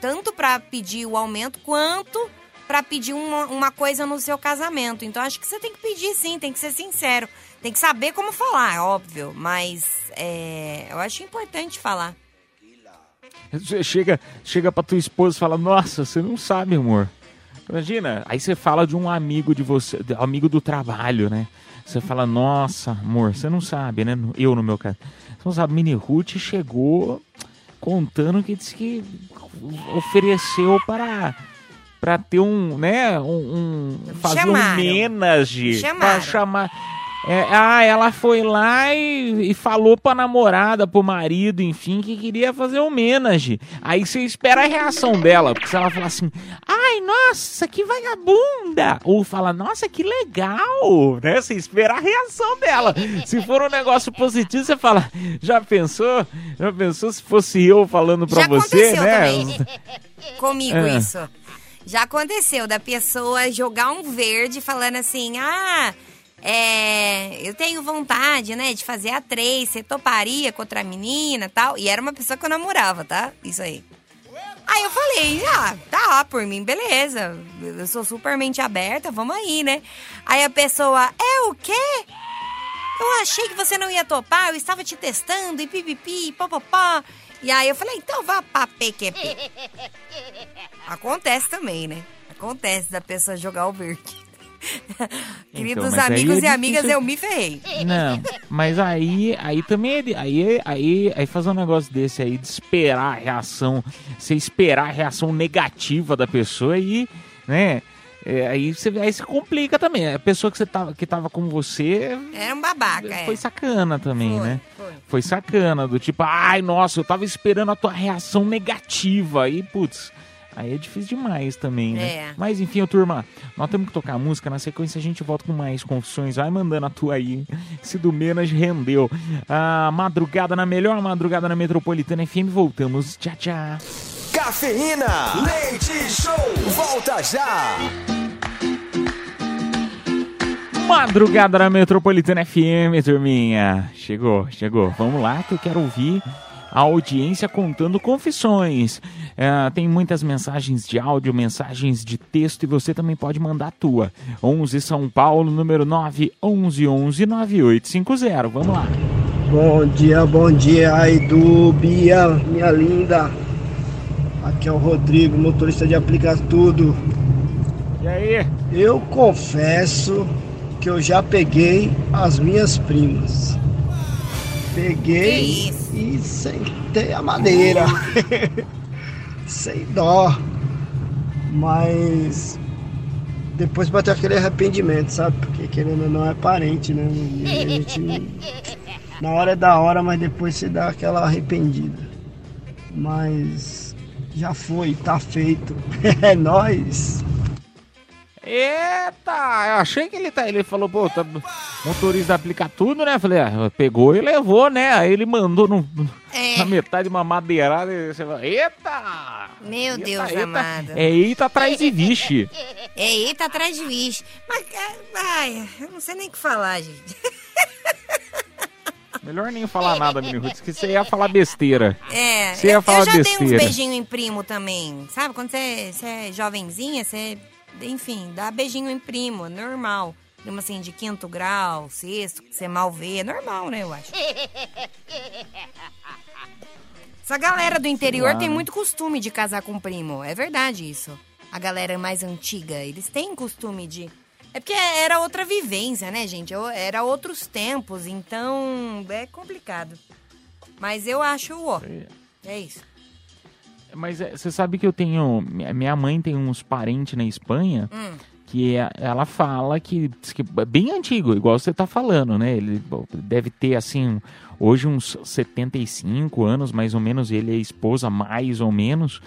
Tanto pra pedir o aumento, quanto pra pedir uma, uma coisa no seu casamento. Então, acho que você tem que pedir sim, tem que ser sincero. Tem que saber como falar, óbvio. Mas é, eu acho importante falar. Você chega, chega pra tua esposa e fala, nossa, você não sabe, amor. Imagina, aí você fala de um amigo de você, amigo do trabalho, né? Você fala, nossa, amor, você não sabe, né? Eu, no meu caso. Você não sabe, Mini Ruth chegou contando que disse que ofereceu para para ter um, né, um, um fazer chamaram. um menage, Me para chamar é, ah, ela foi lá e, e falou pra namorada, pro marido, enfim, que queria fazer homenagem. Aí você espera a reação dela, porque se ela falar assim, ai, nossa, que vagabunda! Ou fala, nossa, que legal! Né? Você espera a reação dela. Se for um negócio positivo, você fala, já pensou? Já pensou se fosse eu falando pra Já você, aconteceu né? também. Comigo É. isso. Já aconteceu da pessoa jogar um verde falando assim: ah, é, eu tenho vontade, né, de fazer a três, você toparia contra a menina e tal. E era uma pessoa que eu namorava, tá? Isso aí. Aí eu falei, ah, tá, por mim, beleza. Eu sou super mente aberta, vamos aí, né? Aí a pessoa, é o quê? Eu achei que você não ia topar, eu estava te testando e pipipi, popopó. E aí eu falei, então vá pra PQP. Acontece também, né? Acontece da pessoa jogar o verde. Queridos mas aí amigos é e amigas, eu me ferrei. Não, mas aí, aí também é aí, aí, aí fazer um negócio desse aí de esperar a reação, você esperar a reação negativa da pessoa e, né? é, aí você aí se complica também. A pessoa que você tava que tava com você Era um babaca, é. foi sacana também, Foi, né? foi. Foi sacana do tipo, ai, nossa, eu tava esperando a tua reação negativa aí, putz. Aí é difícil demais também, né? É. Mas enfim, ô, turma, nós temos que tocar música. Na sequência a gente volta com mais confissões. Vai mandando a tua aí. Se do Menas rendeu. A madrugada na melhor madrugada na Metropolitana FM. Voltamos. Tchau, tchau. Cafeína, leite show, volta já. Madrugada na Metropolitana FM, turminha. Chegou, chegou. Vamos lá que eu quero ouvir a audiência contando confissões. É, tem muitas mensagens de áudio, mensagens de texto e você também pode mandar a tua. 11 São Paulo, número 9 11 11 9850. Vamos lá. Bom dia, bom dia, Edu, Bia, minha linda. Aqui é o Rodrigo, motorista de aplicar tudo. E aí? Eu confesso que eu já peguei as minhas primas. Peguei e sentei a madeira. Sem dó. Mas depois bateu aquele arrependimento, sabe? Porque querendo ou não é parente, né? E a gente, na hora é da hora, mas depois se dá aquela arrependida. Mas já foi, tá feito. É nóis. Eita, eu achei que ele tá. Ele falou, pô, tá, motorista aplica tudo, né? Falei, ah, pegou e levou, né? Aí ele mandou no, É. na metade uma madeirada e você fala, eita! Meu Eita, Deus eita. amado. É eita atrás de vixe. É, eita atrás de bicho. Mas, é, ai, eu não sei nem o que falar, gente. Melhor nem falar nada, Mini Roots, que você ia falar besteira. É, Você ia falar eu já dei besteira. uns beijinhos em primo também. Sabe, quando você, você é jovenzinha, você, enfim, dá beijinho em primo, é normal. Primo assim, de quinto grau, sexto, que você mal vê, é normal, né, eu acho. Essa galera do interior lá, tem muito costume de casar com primo, é verdade isso. A galera mais antiga, eles têm costume de... É porque era outra vivência, né, gente? Era outros tempos, então é complicado. Mas eu acho, ó, é isso. Mas é, você sabe que eu tenho. Minha minha mãe tem uns parentes na Espanha Hum. Que é- ela fala que, que é bem antigo, igual você tá falando, né? Ele deve ter assim, hoje uns 75 anos, mais ou menos, ele a esposa, mais ou menos.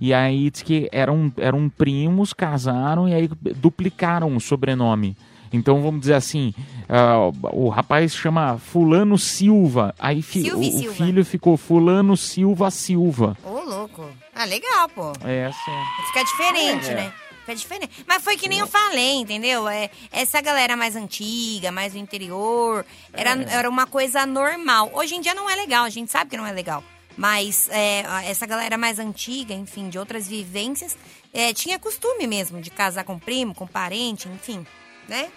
E aí diz que eram, eram primos, casaram e aí duplicaram o sobrenome. Então vamos dizer assim, ah, o rapaz chama Fulano Silva, aí fi- Silva o, o Silva. filho ficou Fulano Silva Silva. Ô, louco. Ah, legal, pô. É, sim. Fica diferente, É. né? Fica diferente. Mas foi que nem eu falei, entendeu? É, essa galera mais antiga, mais do interior, era, É. era uma coisa normal. Hoje em dia não é legal, a gente sabe que não é legal. Mas é, essa galera mais antiga, enfim, de outras vivências, é, tinha costume mesmo de casar com primo, com parente, enfim, né?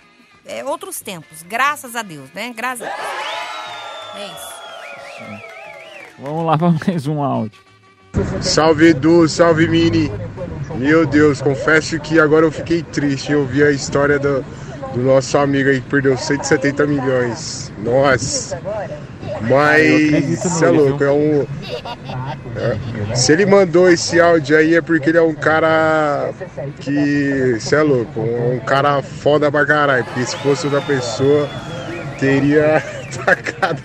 É, outros tempos, graças a Deus, né? Graças a Deus. É isso. Vamos lá para mais um áudio. Salve Edu, salve Mini. Meu Deus, confesso que agora eu fiquei triste em ouvir a história do, do nosso amigo aí que perdeu 170 milhões. Nossa. Mas você é louco, é um. é- se ele mandou esse áudio aí é porque ele é um cara que. Você é louco, um, um cara foda pra caralho. Porque se fosse outra pessoa, teria tacado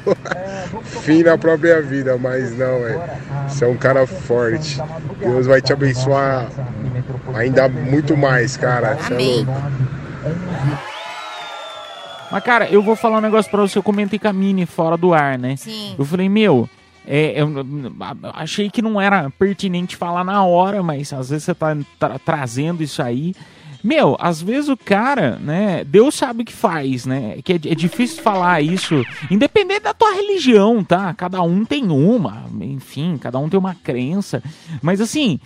fim na própria vida, mas não, é. Você é um cara forte. Deus vai te abençoar ainda muito mais, cara. É louco. Mas, cara, eu vou falar um negócio pra você. Eu comentei com a Mini fora do ar, né? Sim. Eu falei, meu, é, eu a- achei que não era pertinente falar na hora, mas às vezes você tá tra- trazendo isso aí. Meu, às vezes o cara, né? Deus sabe o que faz, né? Que é, é difícil falar isso, independente da tua religião, tá? Cada um tem uma, enfim, cada um tem uma crença. Mas assim,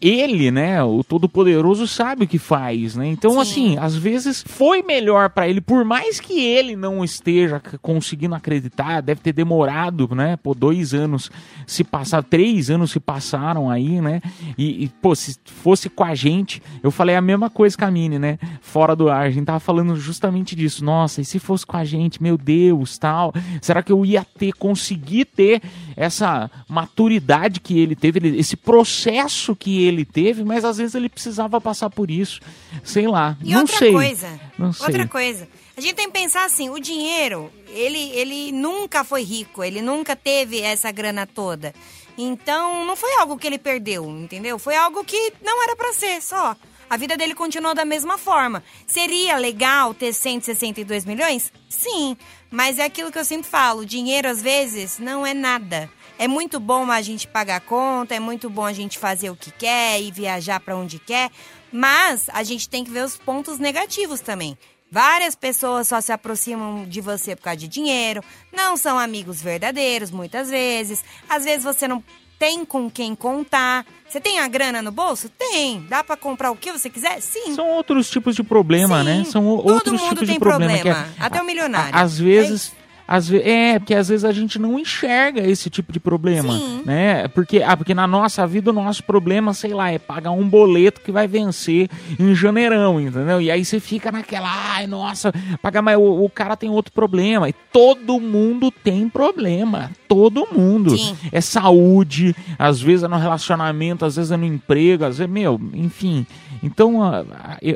ele, né, o Todo-Poderoso sabe o que faz, né? Então, assim, às vezes foi melhor pra ele, por mais que ele não esteja conseguindo acreditar, deve ter demorado, né? Pô, dois anos se passaram, três anos se passaram aí, né? E, e, pô, se fosse com a gente, eu falei a mesma coisa com a Mini, né? Fora do ar, a gente tava falando justamente disso. Nossa, e se fosse com a gente, meu Deus, tal, será que eu ia ter, conseguir ter essa maturidade que ele teve, esse processo que ele teve, mas às vezes ele precisava passar por isso. Sei lá, E não outra sei. coisa, Não sei. outra coisa. A gente tem que pensar assim, o dinheiro, ele, ele nunca foi rico, ele nunca teve essa grana toda. Então, não foi algo que ele perdeu, entendeu? Foi algo que não era pra ser, só. A vida dele continuou da mesma forma. Seria legal ter 162 milhões? Sim, mas é aquilo que eu sempre falo, dinheiro às vezes não é nada. É muito bom a gente pagar a conta, é muito bom a gente fazer o que quer e viajar pra onde quer, mas a gente tem que ver os pontos negativos também. Várias pessoas só se aproximam de você por causa de dinheiro, não são amigos verdadeiros muitas vezes. Às vezes você não tem com quem contar. Você tem a grana no bolso? Tem. Dá pra comprar o que você quiser? Sim. São outros tipos de problema, né? São o- Todo outros mundo tipos tem de problema. problema, que é- até o milionário. a- Às vezes, às ve- é, porque às vezes a gente não enxerga esse tipo de problema, né? Porque, ah, porque na nossa vida o nosso problema, sei lá, é pagar um boleto que vai vencer em janeirão, entendeu? E aí você fica naquela, ai, nossa, pagar mais, o, o cara tem outro problema. E todo mundo tem problema, todo mundo. Sim. É saúde, às vezes é no relacionamento, às vezes é no emprego, às vezes, meu, enfim. Então,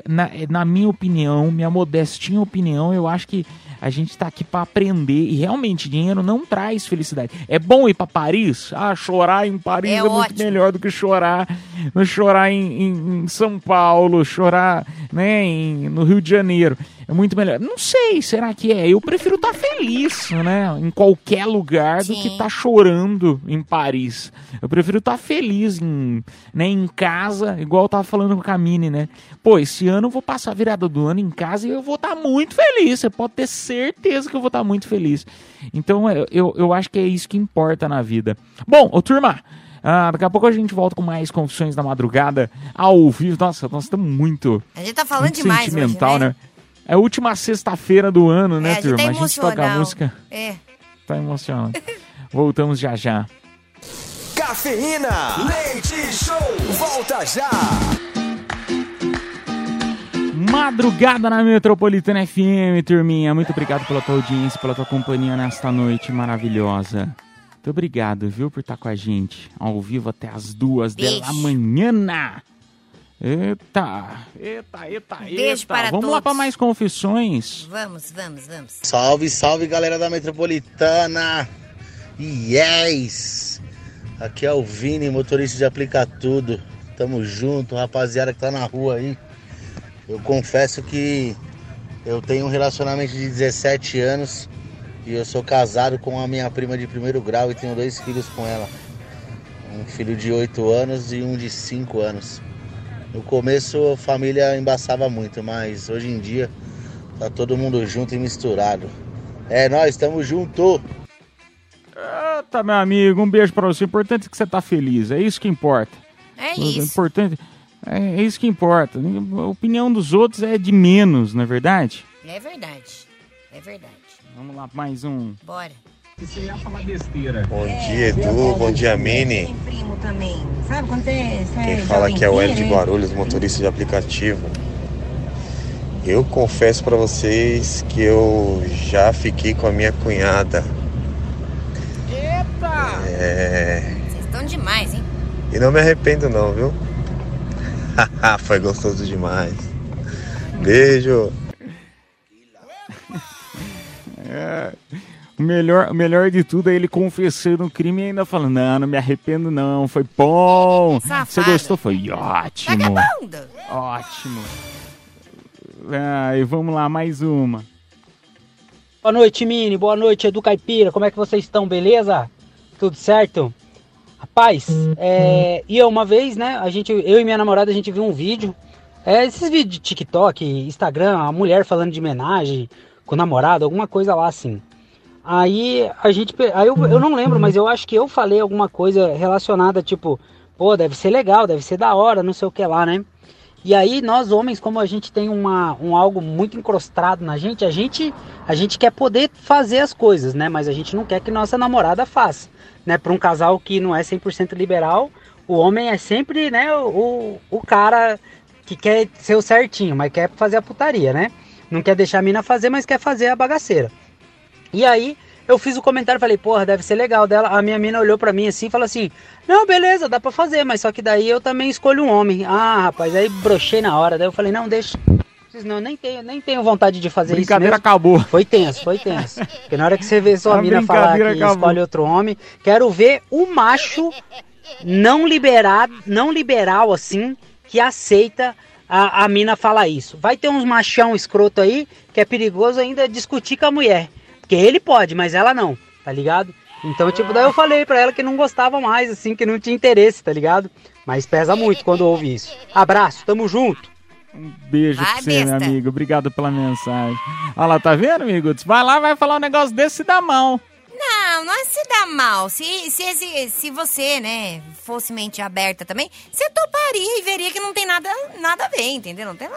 na, na minha opinião, minha modestinha opinião, eu acho que a gente tá aqui pra aprender e realmente dinheiro não traz felicidade. É bom ir pra Paris? Ah, chorar em Paris É é, muito melhor do que chorar, chorar em, em- em São Paulo, chorar, né, em- no Rio de Janeiro. É muito melhor. Não sei, será que é? Eu prefiro estar feliz, né, em qualquer lugar do que Sim. estar chorando em Paris. Eu prefiro estar feliz em, né, em casa, igual eu tava falando com a Camille, né? Pô, esse ano eu vou passar a virada do ano em casa e eu vou estar muito feliz. Você pode ter certeza que eu vou estar muito feliz. Então, eu, eu, eu acho que é isso que importa na vida. Bom, ô turma, ah, daqui a pouco a gente volta com mais Confissões da Madrugada ao vivo. Nossa, nós estamos muito, A gente tá falando muito demais hoje, sentimental, né? né? É a última sexta-feira do ano, né, é, a gente turma? tá a gente toca a música. É. Tá emocionante. Voltamos já já. Cafeína, leite show, volta já. Madrugada na Metropolitana FM, turminha. Muito obrigado pela tua audiência, pela tua companhia nesta noite maravilhosa. Muito obrigado, viu, por estar com a gente ao vivo até as duas Beijo. da manhã. Eita, eita, eita, Beijo eita. para Vamos lá todos. para mais confissões. Vamos, vamos, vamos. Salve, salve galera da Metropolitana! Yes! Aqui é o Vini, motorista de aplicar tudo. Tamo junto, rapaziada que tá na rua aí. Eu confesso que eu tenho um relacionamento de 17 anos e eu sou casado com a minha prima de primeiro grau e tenho dois filhos com ela. Um filho de 8 anos e um de 5 anos. No começo a família embaçava muito, mas hoje em dia Tá todo mundo junto e misturado. É, nós estamos junto. Eita, meu amigo, um beijo pra você. O importante é que você tá feliz, é isso que importa. É O isso. importante é, é isso que importa. A opinião dos outros é de menos, não é verdade? É verdade. É verdade. Vamos lá, mais um. Bora. Bom dia, Edu. Bom dia, Mini. primo também. Sabe quando você, você Quem fala aqui é o Hélio de jovenzinho, né? Guarulhos, motorista de aplicativo. Eu confesso pra vocês que eu já fiquei com a minha cunhada. Eita! É... Vocês estão demais, hein? E não me arrependo não, viu? Foi gostoso demais. Beijo. É, o, melhor, o melhor de tudo é ele confessando o crime e ainda falando: Não, não me arrependo, não. Foi bom. Você gostou? Foi ótimo. Vagabunda. Ótimo. Ai, vamos lá, mais uma. Boa noite, Mini. Boa noite, Edu Caipira. Como é que vocês estão? Beleza? Tudo certo? Rapaz, é, e eu uma vez, né? A gente, eu e minha namorada, a gente viu um vídeo. É, esses vídeos de TikTok, Instagram, a mulher falando de homenagem com o namorado, alguma coisa lá assim. Aí a gente. Aí eu, eu não lembro, mas eu acho que eu falei alguma coisa relacionada, tipo, pô, deve ser legal, deve ser da hora, não sei o que lá, né? E aí nós homens, como a gente tem uma, um algo muito encrostado na gente, a gente a gente quer poder fazer as coisas, né? Mas a gente não quer que nossa namorada faça, né? Para um casal que não é 100% liberal, o homem é sempre, né, o, o cara que quer ser o certinho, mas quer fazer a putaria, né? Não quer deixar a mina fazer, mas quer fazer a bagaceira. E aí eu fiz o comentário, falei, porra, deve ser legal dela. A minha mina olhou pra mim assim e falou assim: Não, beleza, dá pra fazer, mas só que daí eu também escolho um homem. Ah, rapaz, aí brochei na hora. Daí eu falei, não, deixa. Não, nem tenho, nem tenho vontade de fazer Brincadeira isso. mesmo. acabou. Foi tenso, foi tenso. Porque na hora que você vê sua A mina falar que brincadeira acabou. escolhe outro homem, quero ver o macho não liberado, não liberal assim, que aceita a, a mina falar isso. Vai ter uns machão escroto aí que é perigoso ainda discutir com a mulher. Porque ele pode, mas ela não, tá ligado? Então, tipo, daí eu falei pra ela que não gostava mais, assim, que não tinha interesse, tá ligado? Mas pesa muito quando ouve isso. Abraço, tamo junto. Beijo Vai, pra você, meu besta. amigo. Obrigado pela mensagem. Olha lá, tá vendo, amigo? Vai lá, vai falar um negócio desse e dá mão. Não, não é se dar mal. Se, se, esse- se você, né, fosse mente aberta também, você toparia e veria que não tem nada, nada a ver, entendeu? Não tem,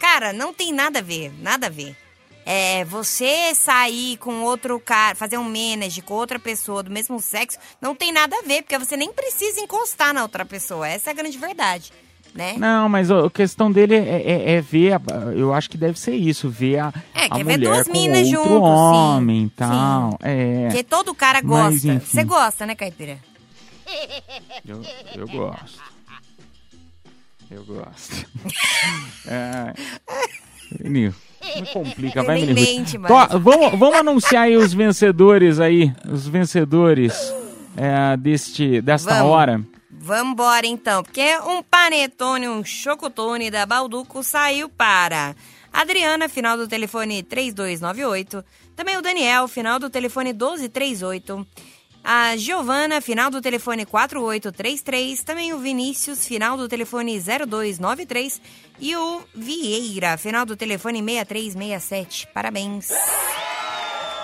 cara, não tem nada a ver, nada a ver. É, você sair com outro cara, fazer um manage com outra pessoa do mesmo sexo, não tem nada a ver, porque você nem precisa encostar na outra pessoa. Essa é a grande verdade, né? Não, mas a questão dele é, é- é ver, a- eu acho que deve ser isso, ver a, É, a quer ver mulher com outro junto, sim. homem e tal. É, Porque todo cara Mas, gosta. enfim. Você gosta, né, Caipira? eu, eu gosto. Eu gosto. é, menino, não complica, vai, menino. mente, Tó, mas- vamos, vamos anunciar aí os vencedores aí, os vencedores é, deste, desta Vamos. hora. Vambora então, porque um panetone, um chocotone da Balduco saiu para Adriana, final do telefone 3298. Também o Daniel, final do telefone 1238. A Giovana, final do telefone 4833. Também o Vinícius, final do telefone 0293. E o Vieira, final do telefone 6367. Parabéns.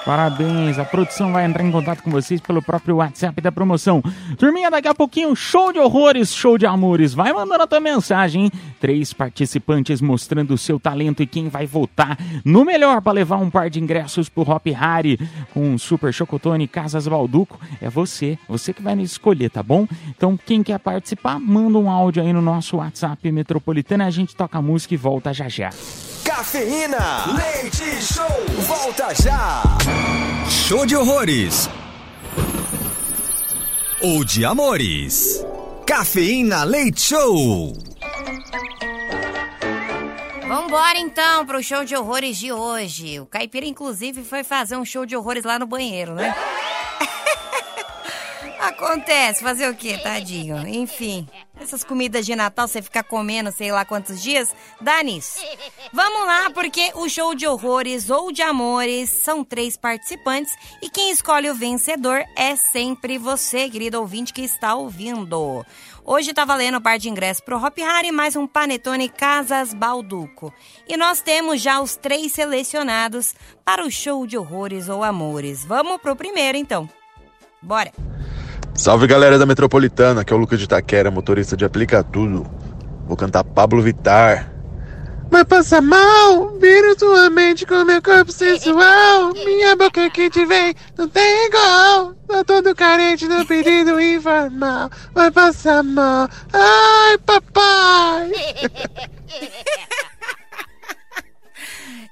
Parabéns, a produção vai entrar em contato com vocês pelo próprio WhatsApp da promoção. Turminha, daqui a pouquinho, show de horrores, show de amores. Vai mandando a tua mensagem, hein? Três participantes mostrando o seu talento e quem vai votar no melhor para levar um par de ingressos pro Hop Harry com Super Chocotone Casas Balduco. É você, você que vai nos escolher, tá bom? Então, quem quer participar, manda um áudio aí no nosso WhatsApp Metropolitana, a gente toca a música e volta já já. Cafeína, leite show, volta já. Show de horrores. Ou de amores. Cafeína Leite Show. Vambora então pro show de horrores de hoje. O Caipira, inclusive, foi fazer um show de horrores lá no banheiro, né? Acontece, fazer o quê, tadinho? Enfim, essas comidas de Natal você fica comendo sei lá quantos dias, dá nisso. Vamos lá, porque o show de horrores ou de amores são três participantes e quem escolhe o vencedor é sempre você, querido ouvinte que está ouvindo. Hoje tá valendo um par de ingressos pro Hop Harry mais um Panetone Casas Balduco. E nós temos já os três selecionados para o show de horrores ou amores. Vamos pro primeiro então. Bora. Salve galera da Metropolitana, aqui é o Lucas de Itaquera, motorista de Aplica Tudo. Vou cantar Pablo Vittar. Vai passar mal, vira tua mente com meu corpo sensual. Minha boca que te vem, não tem igual. Tô todo carente no pedido informal. Vai passar mal, ai papai.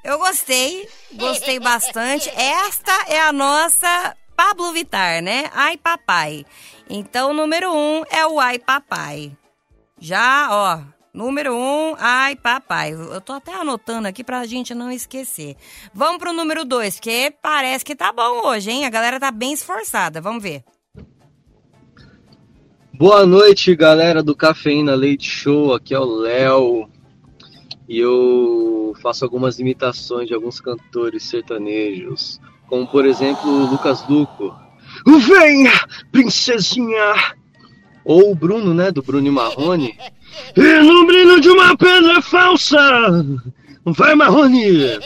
Eu gostei, gostei bastante. Esta é a nossa Pablo Vittar, né? Ai Papai. Então, número um é o Ai Papai. Já, ó, número um, Ai Papai. Eu tô até anotando aqui pra gente não esquecer. Vamos pro número dois, porque parece que tá bom hoje, hein? A galera tá bem esforçada. Vamos ver. Boa noite, galera do Cafeína Leite Show. Aqui é o Léo. E eu faço algumas imitações de alguns cantores sertanejos, como por exemplo o Lucas Duco. Venha, princesinha! Ou o Bruno, né, do Bruno e Marrone. E no brilho de uma pedra falsa! Vai, Marrone!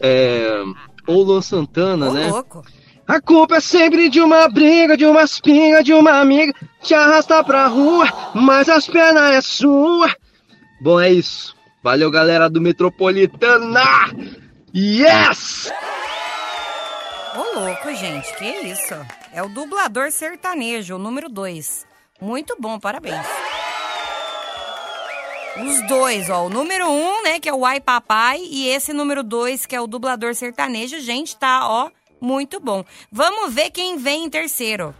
É, ou Luan Santana, né? A culpa é sempre de uma briga, de uma espinga, de uma amiga te arrasta pra rua, mas as pernas é sua. Bom, é isso. Valeu, galera do Metropolitana! Yes! Ô, louco, gente, que isso? É o dublador sertanejo, o número 2. Muito bom, parabéns. Os dois, ó. O número 1, um, né, que é o Ai Papai, e esse número 2, que é o dublador sertanejo. Gente, tá, ó, muito bom. Vamos ver quem vem em terceiro.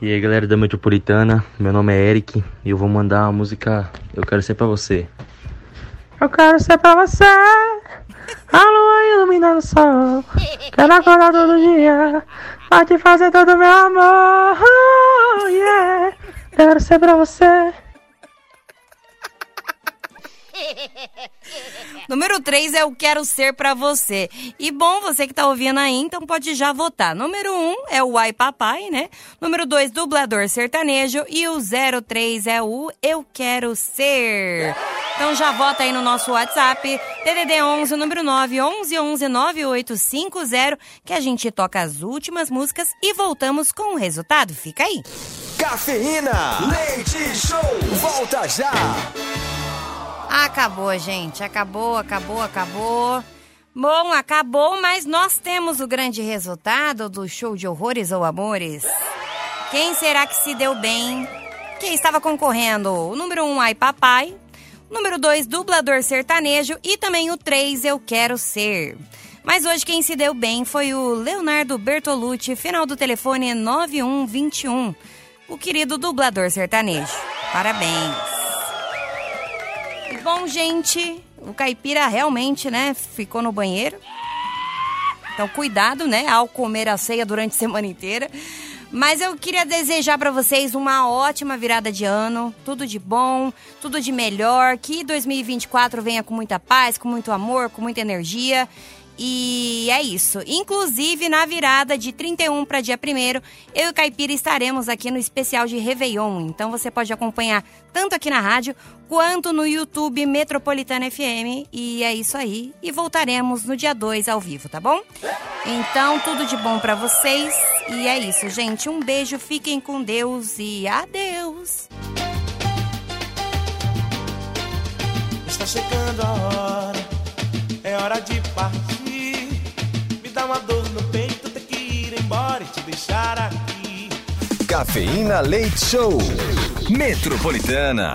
E aí galera da Metropolitana, meu nome é Eric e eu vou mandar a música Eu Quero Ser Pra Você. Eu quero ser pra você, a lua iluminando o sol. Quero acordar todo dia pra te fazer todo meu amor. Oh, yeah. Quero ser pra você. Número 3 é o Quero Ser Pra Você. E bom, você que tá ouvindo aí, então pode já votar. Número 1 um é o Ai Papai, né? Número 2, dublador sertanejo. E o 03 é o Eu Quero Ser. Então já vota aí no nosso WhatsApp, DDD 11, número 9, 11 11 9850, que a gente toca as últimas músicas e voltamos com o resultado. Fica aí. Cafeína, leite show, volta já. Acabou, gente. Acabou, acabou, acabou. Bom, acabou, mas nós temos o grande resultado do show de horrores ou amores. Quem será que se deu bem? Quem estava concorrendo? O número 1, um, Ai Papai. O número 2, Dublador Sertanejo. E também o 3, Eu Quero Ser. Mas hoje quem se deu bem foi o Leonardo Bertolucci, final do telefone 9121. O querido dublador sertanejo. Parabéns. Bom, gente, o caipira realmente, né, ficou no banheiro. Então, cuidado, né, ao comer a ceia durante a semana inteira. Mas eu queria desejar para vocês uma ótima virada de ano, tudo de bom, tudo de melhor, que 2024 venha com muita paz, com muito amor, com muita energia. E é isso. Inclusive, na virada de 31 para dia 1 eu e o Caipira estaremos aqui no especial de Réveillon. Então você pode acompanhar tanto aqui na rádio quanto no YouTube Metropolitana FM. E é isso aí. E voltaremos no dia 2 ao vivo, tá bom? Então, tudo de bom para vocês. E é isso, gente. Um beijo, fiquem com Deus e adeus. Está chegando a hora, é hora de partir. Me dá uma dor no peito, ter que ir embora e te deixar aqui. Cafeína Leite Show. Metropolitana.